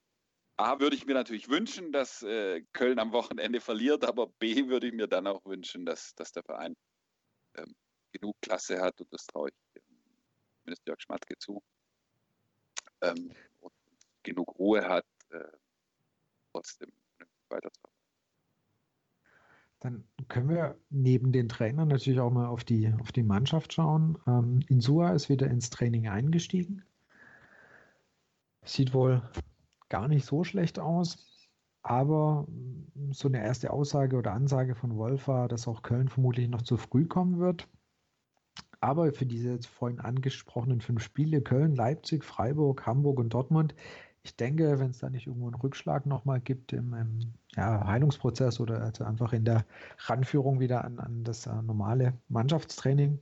A, würde ich mir natürlich wünschen, dass äh, Köln am Wochenende verliert, aber B, würde ich mir dann auch wünschen, dass, dass der Verein ähm, genug Klasse hat und das traue ich zumindest Jörg Schmatke zu ähm, und genug Ruhe hat, äh, trotzdem weiterzuarbeiten. Dann können wir neben den Trainern natürlich auch mal auf die, auf die Mannschaft schauen. Ähm, Insua ist wieder ins Training eingestiegen. Sieht wohl gar nicht so schlecht aus. Aber mm, so eine erste Aussage oder Ansage von Wolf war, dass auch Köln vermutlich noch zu früh kommen wird. Aber für diese jetzt vorhin angesprochenen fünf Spiele, Köln, Leipzig, Freiburg, Hamburg und Dortmund, ich denke, wenn es da nicht irgendwo einen Rückschlag nochmal gibt im, im ja, Heilungsprozess oder also einfach in der Ranführung wieder an, an das uh, normale Mannschaftstraining,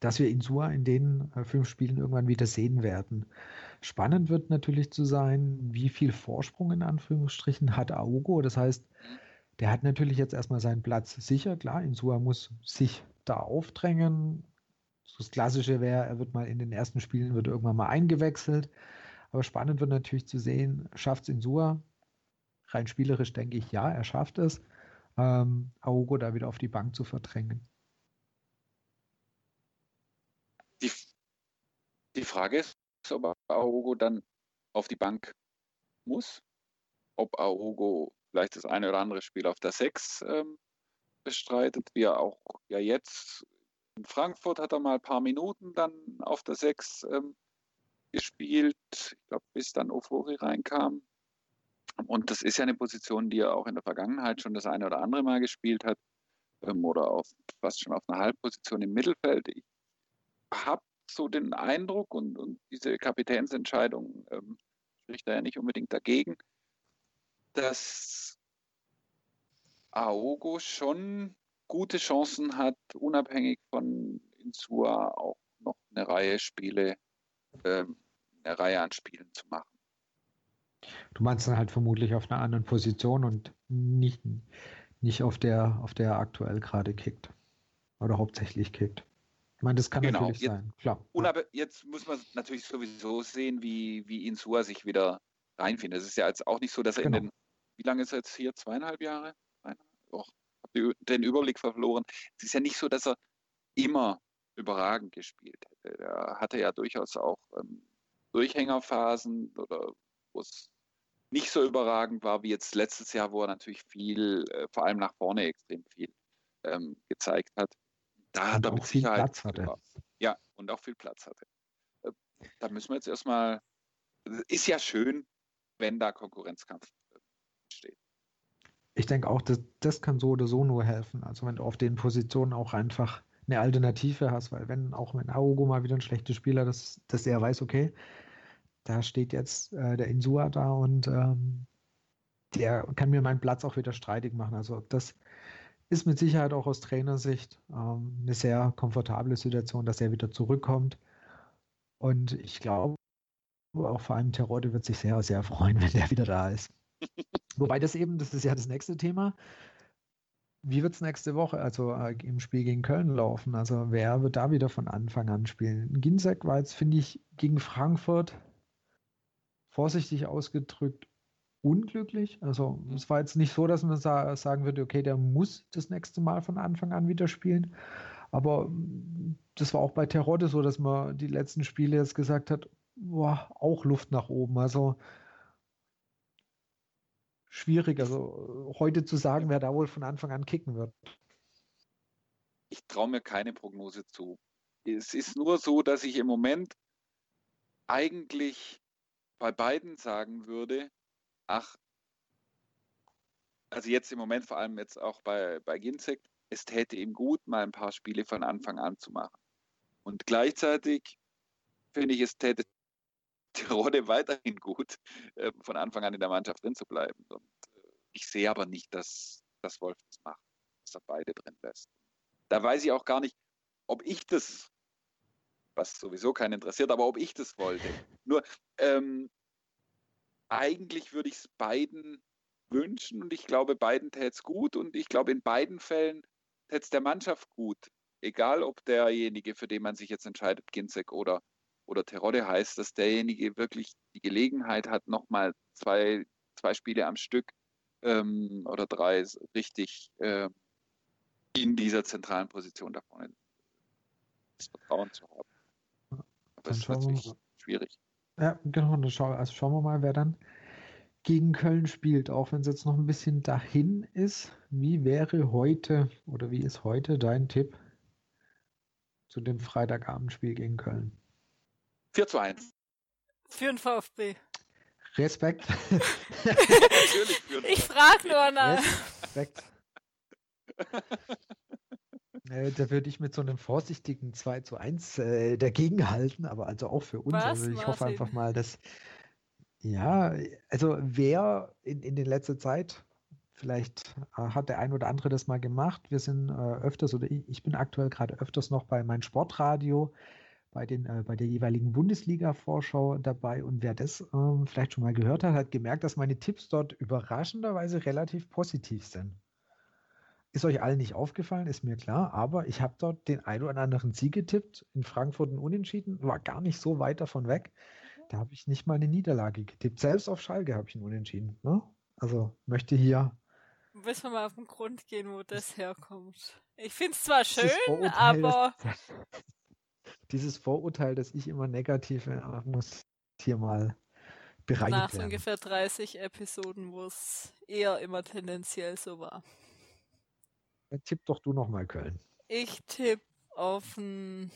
dass wir Insua in den uh, fünf Spielen irgendwann wieder sehen werden. Spannend wird natürlich zu sein, wie viel Vorsprung in Anführungsstrichen hat Aogo. Das heißt, der hat natürlich jetzt erstmal seinen Platz sicher. Klar, Insua muss sich da aufdrängen. Das Klassische wäre, er wird mal in den ersten Spielen, wird irgendwann mal eingewechselt. Aber spannend wird natürlich zu sehen, schafft es Insua? Rein spielerisch denke ich, ja, er schafft es, ähm, Aogo da wieder auf die Bank zu verdrängen. Die, die Frage ist, ob Aogo dann auf die Bank muss, ob Aogo vielleicht das eine oder andere Spiel auf der 6 ähm, bestreitet, wie er auch ja jetzt in Frankfurt hat er mal ein paar Minuten dann auf der 6 ähm, gespielt, ich glaube, bis dann Ofori reinkam. Und das ist ja eine Position, die er auch in der Vergangenheit schon das eine oder andere Mal gespielt hat ähm, oder auf fast schon auf einer Halbposition im Mittelfeld. Ich habe so den Eindruck und, und diese Kapitänsentscheidung ähm, spricht da ja nicht unbedingt dagegen, dass Aogo schon gute Chancen hat, unabhängig von Insua auch noch eine Reihe Spiele, ähm, eine Reihe an Spielen zu machen. Du meinst dann halt vermutlich auf einer anderen Position und nicht, nicht auf der, auf der er aktuell gerade kickt. Oder hauptsächlich kickt. Ich meine, das kann genau. natürlich jetzt, sein, klar. Und aber jetzt muss man natürlich sowieso sehen, wie, wie Insua sich wieder reinfindet. Es ist ja jetzt auch nicht so, dass er genau. in den wie lange ist er jetzt hier? Zweieinhalb Jahre? Och, habe den Überblick verloren. Es ist ja nicht so, dass er immer überragend gespielt hätte. Er hatte ja durchaus auch ähm, Durchhängerphasen oder wo es nicht so überragend war wie jetzt letztes Jahr, wo er natürlich viel, äh, vor allem nach vorne extrem viel ähm, gezeigt hat. Da hat er mit Sicherheit Platz hatte. Ja, und auch viel Platz hatte. Äh, da müssen wir jetzt erstmal, ist ja schön, wenn da Konkurrenzkampf steht. Ich denke auch, dass, das kann so oder so nur helfen. Also wenn du auf den Positionen auch einfach eine Alternative hast, weil wenn auch wenn Aogo mal wieder ein schlechtes Spieler, dass, dass er weiß, okay, da steht jetzt äh, der Insua da und ähm, der kann mir meinen Platz auch wieder streitig machen. Also das ist mit Sicherheit auch aus Trainersicht ähm, eine sehr komfortable Situation, dass er wieder zurückkommt. Und ich glaube, auch vor allem Terodde wird sich sehr, sehr freuen, wenn der wieder da ist. Wobei das eben, das ist ja das nächste Thema. Wie wird es nächste Woche, also äh, im Spiel gegen Köln laufen? Also wer wird da wieder von Anfang an spielen? Ginzek war jetzt, finde ich, gegen Frankfurt vorsichtig ausgedrückt unglücklich. Also es war jetzt nicht so, dass man sa sagen würde, okay, der muss das nächste Mal von Anfang an wieder spielen. Aber mm, das war auch bei Terodde so, dass man die letzten Spiele jetzt gesagt hat, boah, auch Luft nach oben. Also schwierig. Also heute zu sagen, wer da wohl von Anfang an kicken wird. Ich traue mir keine Prognose zu. Es ist nur so, dass ich im Moment eigentlich bei beiden sagen würde, ach, also jetzt im Moment vor allem jetzt auch bei, bei Ginzek, es täte ihm gut, mal ein paar Spiele von Anfang an zu machen. Und gleichzeitig finde ich, es täte Tirode weiterhin gut, äh, von Anfang an in der Mannschaft drin zu bleiben. Und äh, ich sehe aber nicht, dass, dass Wolf das macht, dass er beide drin lässt. Da weiß ich auch gar nicht, ob ich das, was sowieso keinen interessiert, aber ob ich das wollte. Nur, ähm, eigentlich würde ich es beiden wünschen und ich glaube, beiden täte es gut und ich glaube, in beiden Fällen täte es der Mannschaft gut. Egal, ob derjenige, für den man sich jetzt entscheidet, Ginzek oder oder Terodde heißt, dass derjenige wirklich die Gelegenheit hat, nochmal zwei, zwei Spiele am Stück ähm, oder drei richtig äh, in dieser zentralen Position da vorne das Vertrauen zu haben. Aber es ist natürlich schwierig. Ja, genau. Dann schau, also schauen wir mal, wer dann gegen Köln spielt, auch wenn es jetzt noch ein bisschen dahin ist. Wie wäre heute oder wie ist heute dein Tipp zu dem Freitagabendspiel gegen Köln? 4 zu 1. Für den VfB. Respekt. Natürlich für den Ich frage nur nach. Respekt. Äh, da würde ich mit so einem vorsichtigen 2 zu 1 äh, dagegen halten, aber also auch für uns. Was, also ich Martin? hoffe einfach mal, dass ja, also wer in, in der letzten Zeit, vielleicht äh, hat der ein oder andere das mal gemacht, wir sind äh, öfters oder ich, ich bin aktuell gerade öfters noch bei meinem Sportradio bei, den, äh, bei der jeweiligen Bundesliga-Vorschau dabei. Und wer das ähm, vielleicht schon mal gehört hat, hat gemerkt, dass meine Tipps dort überraschenderweise relativ positiv sind. Ist euch allen nicht aufgefallen, ist mir klar, aber ich habe dort den ein oder anderen Sieg getippt. In Frankfurt ein Unentschieden, war gar nicht so weit davon weg. Da habe ich nicht mal eine Niederlage getippt. Selbst auf Schalke habe ich einen Unentschieden. Ne? Also möchte hier. Müssen wir mal auf den Grund gehen, wo das herkommt. Ich finde es zwar schön, aber. Das, dieses Vorurteil, dass ich immer negativ bin, muss hier mal bereinigt Nach werden. ungefähr 30 Episoden, wo es eher immer tendenziell so war. Dann tipp doch du nochmal Köln. Ich tippe auf ein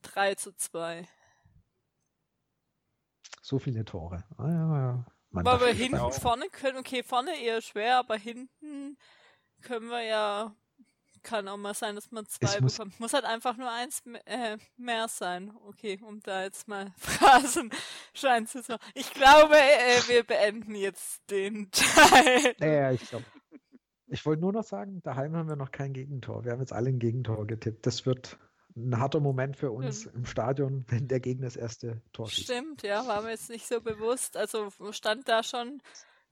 3 zu 2. So viele Tore. Ah, ja, man aber hinten, auch. vorne können, okay, vorne eher schwer, aber hinten können wir ja, kann auch mal sein, dass man zwei muss, bekommt. Muss halt einfach nur eins äh, mehr sein. Okay, um da jetzt mal Phrasen scheint zu sagen. Ich glaube, äh, wir beenden jetzt den Teil. Ja, ich glaube. Ich wollte nur noch sagen, daheim haben wir noch kein Gegentor. Wir haben jetzt alle ein Gegentor getippt. Das wird ein harter Moment für uns mhm. im Stadion, wenn der Gegner das erste Tor schießt. Stimmt, ja, war mir jetzt nicht so bewusst. Also stand da schon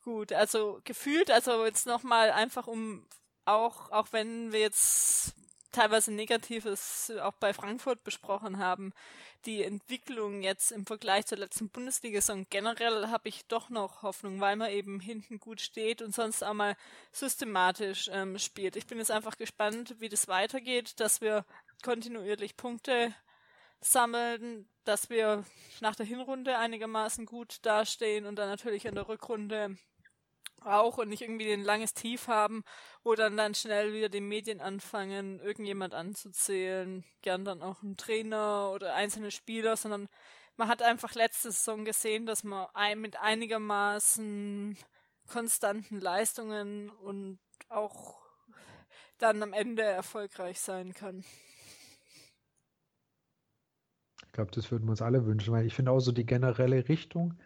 gut. Also gefühlt, also jetzt nochmal einfach um auch, auch wenn wir jetzt teilweise Negatives auch bei Frankfurt besprochen haben, die Entwicklung jetzt im Vergleich zur letzten Bundesliga-Saison generell habe ich doch noch Hoffnung, weil man eben hinten gut steht und sonst auch mal systematisch ähm, spielt. Ich bin jetzt einfach gespannt, wie das weitergeht, dass wir kontinuierlich Punkte sammeln, dass wir nach der Hinrunde einigermaßen gut dastehen und dann natürlich in der Rückrunde auch und nicht irgendwie ein langes Tief haben, wo dann schnell wieder die Medien anfangen, irgendjemand anzuzählen, gern dann auch ein Trainer oder einzelne Spieler, sondern man hat einfach letzte Saison gesehen, dass man ein, mit einigermaßen konstanten Leistungen und auch dann am Ende erfolgreich sein kann. Ich glaube, das würden wir uns alle wünschen, weil ich finde auch so die generelle Richtung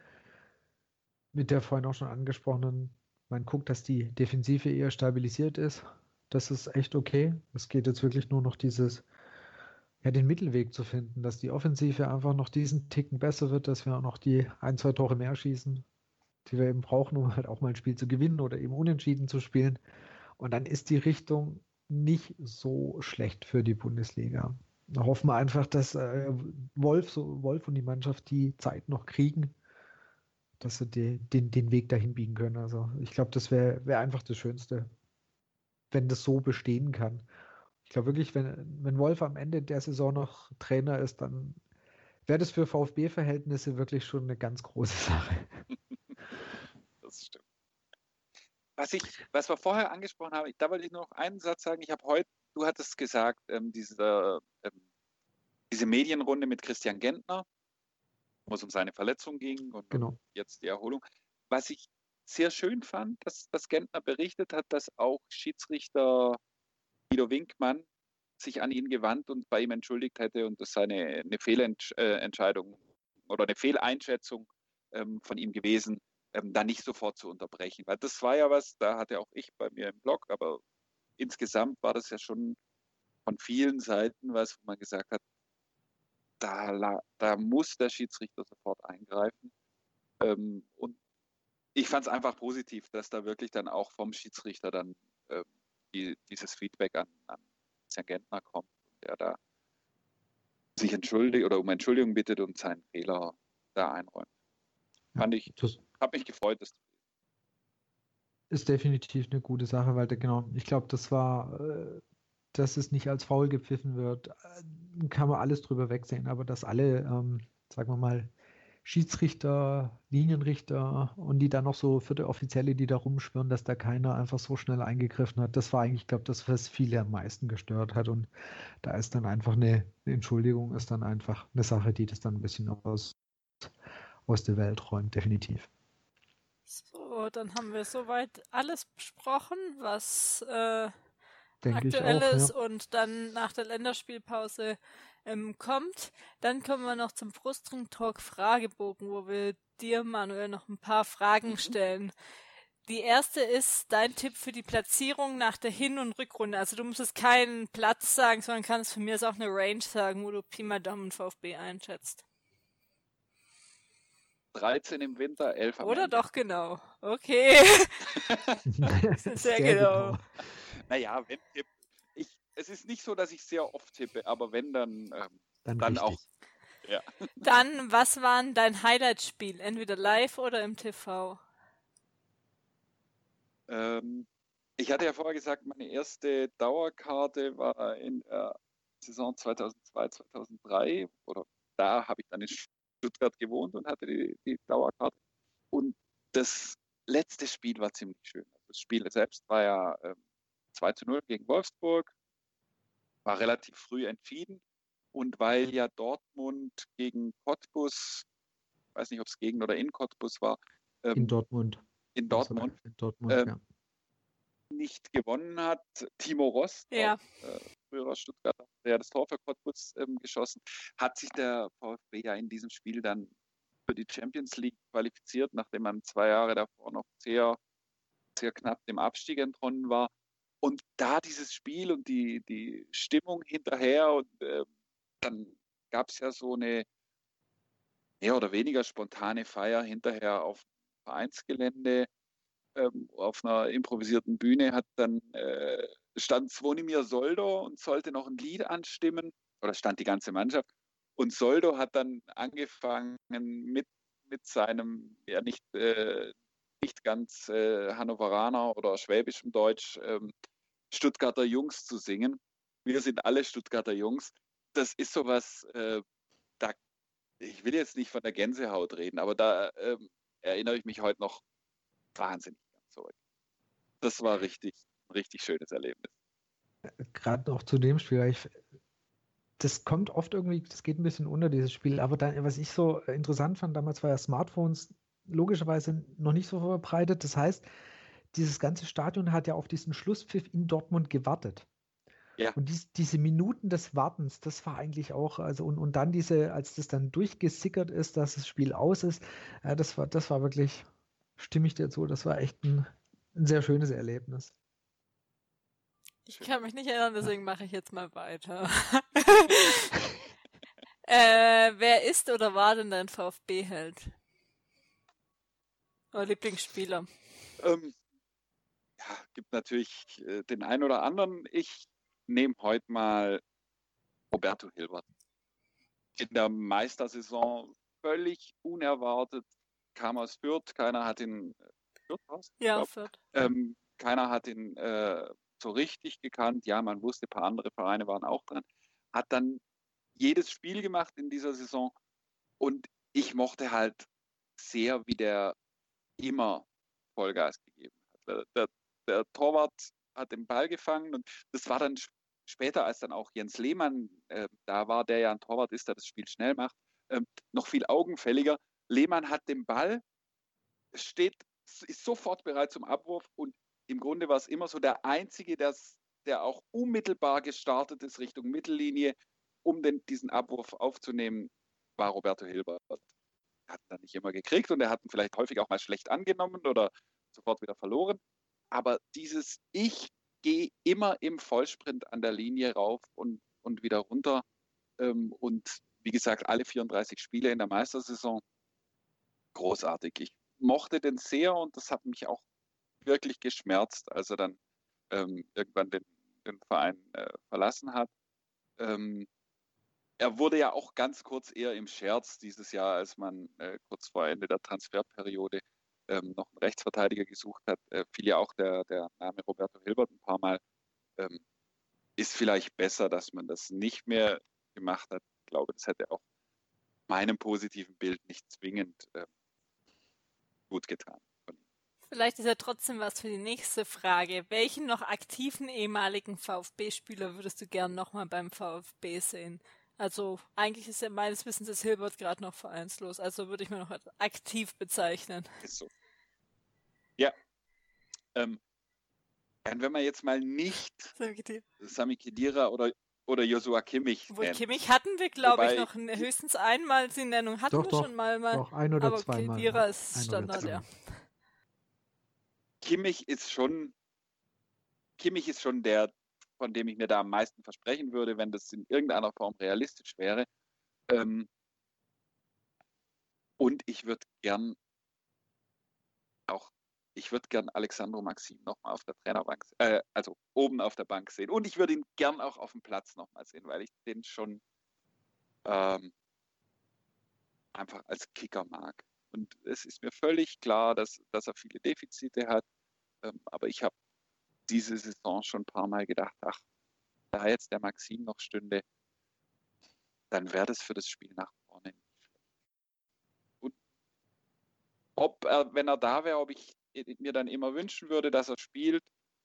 mit der vorhin auch schon angesprochenen, man guckt, dass die Defensive eher stabilisiert ist. Das ist echt okay. Es geht jetzt wirklich nur noch dieses, ja, den Mittelweg zu finden, dass die Offensive einfach noch diesen Ticken besser wird, dass wir auch noch die ein, zwei Tore mehr schießen, die wir eben brauchen, um halt auch mal ein Spiel zu gewinnen oder eben unentschieden zu spielen. Und dann ist die Richtung nicht so schlecht für die Bundesliga. Da hoffen wir einfach, dass äh, Wolf, so, Wolf und die Mannschaft die Zeit noch kriegen, dass sie die, den, den Weg dahin biegen können. Also ich glaube, das wäre wär einfach das Schönste, wenn das so bestehen kann. Ich glaube wirklich, wenn, wenn Wolf am Ende der Saison noch Trainer ist, dann wäre das für VfB-Verhältnisse wirklich schon eine ganz große Sache. Das stimmt. Was, ich, was wir vorher angesprochen haben, da wollte ich noch einen Satz sagen. Ich habe heute, du hattest gesagt, ähm, diese, ähm, diese Medienrunde mit Christian Gentner, wo es um seine Verletzung ging und genau. jetzt die Erholung. Was ich sehr schön fand, dass, dass Gentner berichtet hat, dass auch Schiedsrichter Guido Winkmann sich an ihn gewandt und bei ihm entschuldigt hätte und das sei eine, eine Fehlentscheidung oder eine Fehleinschätzung ähm, von ihm gewesen, ähm, da nicht sofort zu unterbrechen. Weil das war ja was, da hatte auch ich bei mir im Blog, aber insgesamt war das ja schon von vielen Seiten was, wo man gesagt hat, da, da muss der Schiedsrichter sofort eingreifen. Ähm, und ich fand es einfach positiv, dass da wirklich dann auch vom Schiedsrichter dann ähm, die, dieses Feedback an, an Christian Gentner kommt, der da sich entschuldigt oder um Entschuldigung bittet und seinen Fehler da einräumt. Fand ich, habe mich gefreut, das ist definitiv eine gute Sache, weil der, genau, ich glaube, das war äh, dass es nicht als faul gepfiffen wird, äh, kann man alles drüber wegsehen, aber dass alle, ähm, sagen wir mal, Schiedsrichter, Linienrichter und die dann noch so vierte Offizielle, die da rumschwirren, dass da keiner einfach so schnell eingegriffen hat. Das war eigentlich, glaube das, was viele am meisten gestört hat. Und da ist dann einfach eine, eine, Entschuldigung, ist dann einfach eine Sache, die das dann ein bisschen aus, aus der Welt räumt, definitiv. So, dann haben wir soweit alles besprochen, was äh, Denke Aktuelles auch, ja. und dann nach der Länderspielpause ähm, kommt. Dann kommen wir noch zum Brustring Talk Fragebogen, wo wir dir, Manuel, noch ein paar Fragen mhm. stellen. Die erste ist dein Tipp für die Platzierung nach der Hin- und Rückrunde. Also du musst es keinen Platz sagen, sondern kannst von mir aus auch eine Range sagen, wo du Pi mal Daumen VfB einschätzt. 13 im Winter, 11 am Oder Ende. doch genau. Okay. Sehr, Sehr genau. Naja, wenn Tipp. Ich, es ist nicht so, dass ich sehr oft tippe, aber wenn, dann, ähm, Dann, dann auch. Ja. Dann, was war denn dein Highlight-Spiel? Entweder live oder im TV? Ähm, ich hatte ja vorher gesagt, meine erste Dauerkarte war in der Saison 2002, 2003. Oder da habe ich dann in Stuttgart gewohnt und hatte die, die Dauerkarte. Und das letzte Spiel war ziemlich schön. Das Spiel selbst war ja ähm, 2 zu 0 gegen Wolfsburg, war relativ früh entschieden. Und weil ja Dortmund gegen Cottbus, ich weiß nicht, ob es gegen oder in Cottbus war, ähm, In Dortmund. in Dortmund In Dortmund, Ähm, ja. nicht gewonnen hat. Timo Rost, Ja. auch, äh, früherer Stuttgarter, der das Tor für Cottbus ähm, geschossen, hat sich der VfB ja in diesem Spiel dann für die Champions League qualifiziert, nachdem man zwei Jahre davor noch sehr, sehr knapp dem Abstieg entronnen war. Und da dieses Spiel und die, die Stimmung hinterher und äh, dann gab es ja so eine mehr oder weniger spontane Feier hinterher auf Vereinsgelände ähm, auf einer improvisierten Bühne hat dann äh, stand Zvonimir Soldo und sollte noch ein Lied anstimmen oder stand die ganze Mannschaft. Und Soldo hat dann angefangen mit mit seinem ja nicht äh, nicht ganz äh, Hannoveraner oder schwäbischem Deutsch ähm, Stuttgarter Jungs zu singen. Wir sind alle Stuttgarter Jungs. Das ist sowas, äh, da ich will jetzt nicht von der Gänsehaut reden, aber da ähm, erinnere ich mich heute noch wahnsinnig gern zurück. Das war richtig, richtig schönes Erlebnis. Gerade noch zu dem Spiel, ich, das kommt oft irgendwie, das geht ein bisschen unter dieses Spiel, aber dann, was ich so interessant fand, damals war ja Smartphones logischerweise noch nicht so verbreitet. Das heißt, dieses ganze Stadion hat ja auf diesen Schlusspfiff in Dortmund gewartet. Ja. Und dies, diese Minuten des Wartens, das war eigentlich auch, also und, und dann diese, als das dann durchgesickert ist, dass das Spiel aus ist, ja, das war, das war wirklich, stimme ich dir zu, das war echt ein, ein sehr schönes Erlebnis. Ich kann mich nicht erinnern, deswegen mache ich jetzt mal weiter. äh, wer ist oder war denn dein VfB-Held? Oder Lieblingsspieler? Ähm, ja, gibt natürlich äh, den einen oder anderen. Ich nehme heute mal Roberto Hilbert. In der Meistersaison völlig unerwartet kam aus Fürth. Keiner hat ihn Fürth war's? Ja, Fürth. ähm, keiner hat ihn äh, so richtig gekannt. Ja, man wusste, ein paar andere Vereine waren auch dran. Hat dann jedes Spiel gemacht in dieser Saison und ich mochte halt sehr, wie der immer Vollgas gegeben hat. Der, der, der Torwart hat den Ball gefangen und das war dann später, als dann auch Jens Lehmann äh, da war, der ja ein Torwart ist, der das Spiel schnell macht, ähm, noch viel augenfälliger. Lehmann hat den Ball, steht, ist sofort bereit zum Abwurf und im Grunde war es immer so der Einzige, der's, der auch unmittelbar gestartet ist Richtung Mittellinie, um den, diesen Abwurf aufzunehmen, war Roberto Hilbert. Er hat ihn dann nicht immer gekriegt und er hat ihn vielleicht häufig auch mal schlecht angenommen oder sofort wieder verloren. Aber dieses Ich gehe immer im Vollsprint an der Linie rauf und, und wieder runter. Ähm, und wie gesagt, alle 34 Spiele in der Meistersaison großartig. Ich mochte den sehr und das hat mich auch wirklich geschmerzt, als er dann ähm, irgendwann den, den Verein äh, verlassen hat. Ähm, er wurde ja auch ganz kurz eher im Scherz dieses Jahr, als man äh, kurz vor Ende der Transferperiode ähm, noch einen Rechtsverteidiger gesucht hat, äh, fiel ja auch der, der Name Roberto Hilbert ein paar Mal. Ähm, ist vielleicht besser, dass man das nicht mehr gemacht hat. Ich glaube, das hätte auch meinem positiven Bild nicht zwingend äh, gut getan. Vielleicht ist ja trotzdem was für die nächste Frage. Welchen noch aktiven ehemaligen VfB-Spieler würdest du gern nochmal beim VfB sehen? Also eigentlich ist ja meines Wissens ist Hilbert gerade noch vereinslos, also würde ich mir noch als aktiv bezeichnen. Ist so. Ja. Ähm, wenn man jetzt mal nicht Sami Khedira oder, oder Joshua Kimmich Obwohl nennt. Kimmich hatten wir, glaube ich, noch höchstens einmal die Nennung hatten Doch, wir doch, schon mal, mal. Doch, ein oder aber zweimal. Khedira ja. ist Ein oder Standard, zwei. ja. Kimmich ist schon, Kimmich ist schon der, von dem ich mir da am meisten versprechen würde, wenn das in irgendeiner Form realistisch wäre. Ähm, und ich würde gern auch, ich würde gern Alexandro Maxim nochmal auf der Trainerbank, äh, also oben auf der Bank sehen. Und ich würde ihn gern auch auf dem Platz nochmal sehen, weil ich den schon ähm, einfach als Kicker mag. Und es ist mir völlig klar, dass, dass er viele Defizite hat. Ähm, aber ich habe diese Saison schon ein paar Mal gedacht, ach, da jetzt der Maxim noch stünde, dann wäre das für das Spiel nach vorne nicht. Und ob er, wenn er da wäre, ob ich mir dann immer wünschen würde, dass er spielt,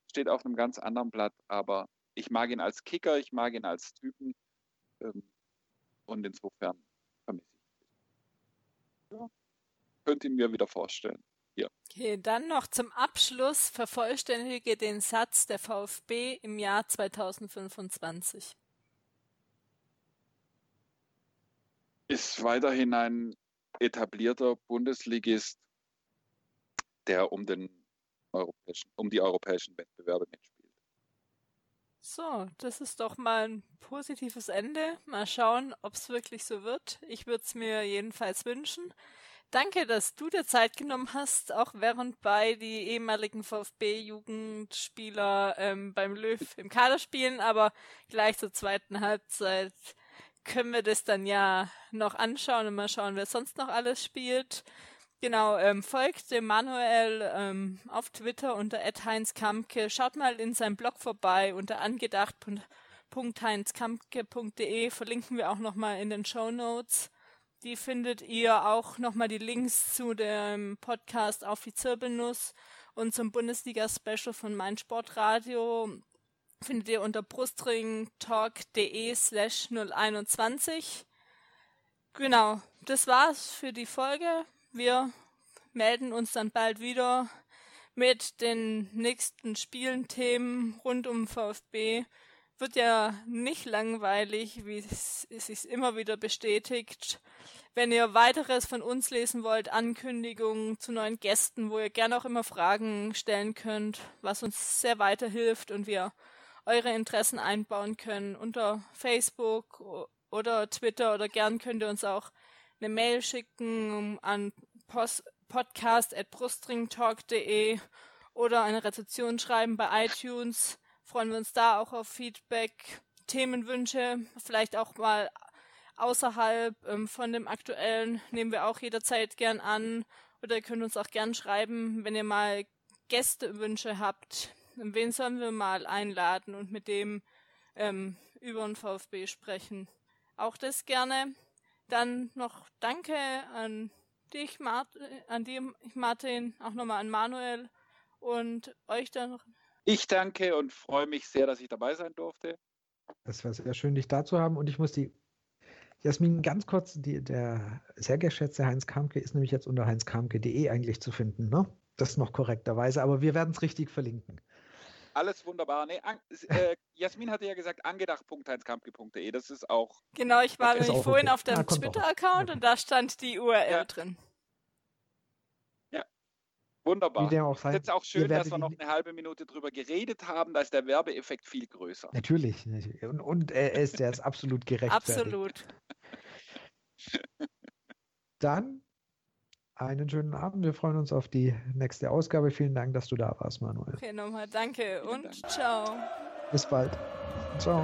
steht auf einem ganz anderen Blatt. Aber ich mag ihn als Kicker, ich mag ihn als Typen. Ähm, und insofern vermisse ich ihn. Ja. Könnte ihn mir wieder vorstellen. Ja. Okay, dann noch zum Abschluss vervollständige den Satz der VfB im Jahr 2025. Ist weiterhin ein etablierter Bundesligist, der um den europäischen, um die europäischen Wettbewerbe mitspielt. So, das ist doch mal ein positives Ende. Mal schauen, ob es wirklich so wird. Ich würde es mir jedenfalls wünschen. Danke, dass du dir Zeit genommen hast, auch während bei die ehemaligen VfB-Jugendspieler ähm, beim Löw im Kader spielen, aber gleich zur zweiten Halbzeit können wir das dann ja noch anschauen und mal schauen, wer sonst noch alles spielt. Genau, ähm, folgt dem Manuel ähm, auf Twitter unter @heinzkampke. Schaut mal in seinem Blog vorbei unter angedacht.heinzkampke.de. Verlinken wir auch nochmal in den Show Notes. Die findet ihr auch nochmal die Links zu dem Podcast auf die Zirbelnuss und zum Bundesliga-Special von Mein Sportradio findet ihr unter brustringtalk.de slash 021. Genau, das war's für die Folge. Wir melden uns dann bald wieder mit den nächsten Spielen, Themen rund um VfB. Wird ja nicht langweilig, wie es sich immer wieder bestätigt. Wenn ihr weiteres von uns lesen wollt, Ankündigungen zu neuen Gästen, wo ihr gerne auch immer Fragen stellen könnt, was uns sehr weiterhilft und wir eure Interessen einbauen können unter Facebook oder Twitter oder gern könnt ihr uns auch eine Mail schicken an podcast.brustringtalk.de oder eine Rezension schreiben bei iTunes. Freuen wir uns da auch auf Feedback, Themenwünsche, vielleicht auch mal außerhalb ähm, von dem aktuellen nehmen wir auch jederzeit gern an. Oder ihr könnt uns auch gern schreiben, wenn ihr mal Gästewünsche habt. Wen sollen wir mal einladen und mit dem ähm, über den VfB sprechen? Auch das gerne. Dann noch Danke an dich, Martin, an dir, Martin, auch nochmal an Manuel und euch dann noch. Ich danke und freue mich sehr, dass ich dabei sein durfte. Es war sehr schön, dich da zu haben und ich muss die Jasmin, ganz kurz, die, der sehr geschätzte Heinz Kamke ist nämlich jetzt unter heinzkamke.de eigentlich zu finden, ne? Das noch korrekterweise, aber wir werden es richtig verlinken. Alles wunderbar. Nee, an, äh, Jasmin hatte ja gesagt, angedacht.heinzkamke.de, das ist auch. Genau, ich war nämlich vorhin okay. auf dem ah, Twitter-Account und da stand die URL ja. drin. Ja, wunderbar. Wie dem auch sein. Es ist jetzt auch schön, dass wir noch eine halbe Minute drüber geredet haben, da ist der Werbeeffekt viel größer. Natürlich. Und, und er ist, der ist absolut gerechtfertigt. Absolut. Dann einen schönen Abend. Wir freuen uns auf die nächste Ausgabe. Vielen Dank, dass du da warst, Manuel. Okay, nochmal danke und Dank. ciao. Bis bald. Ciao.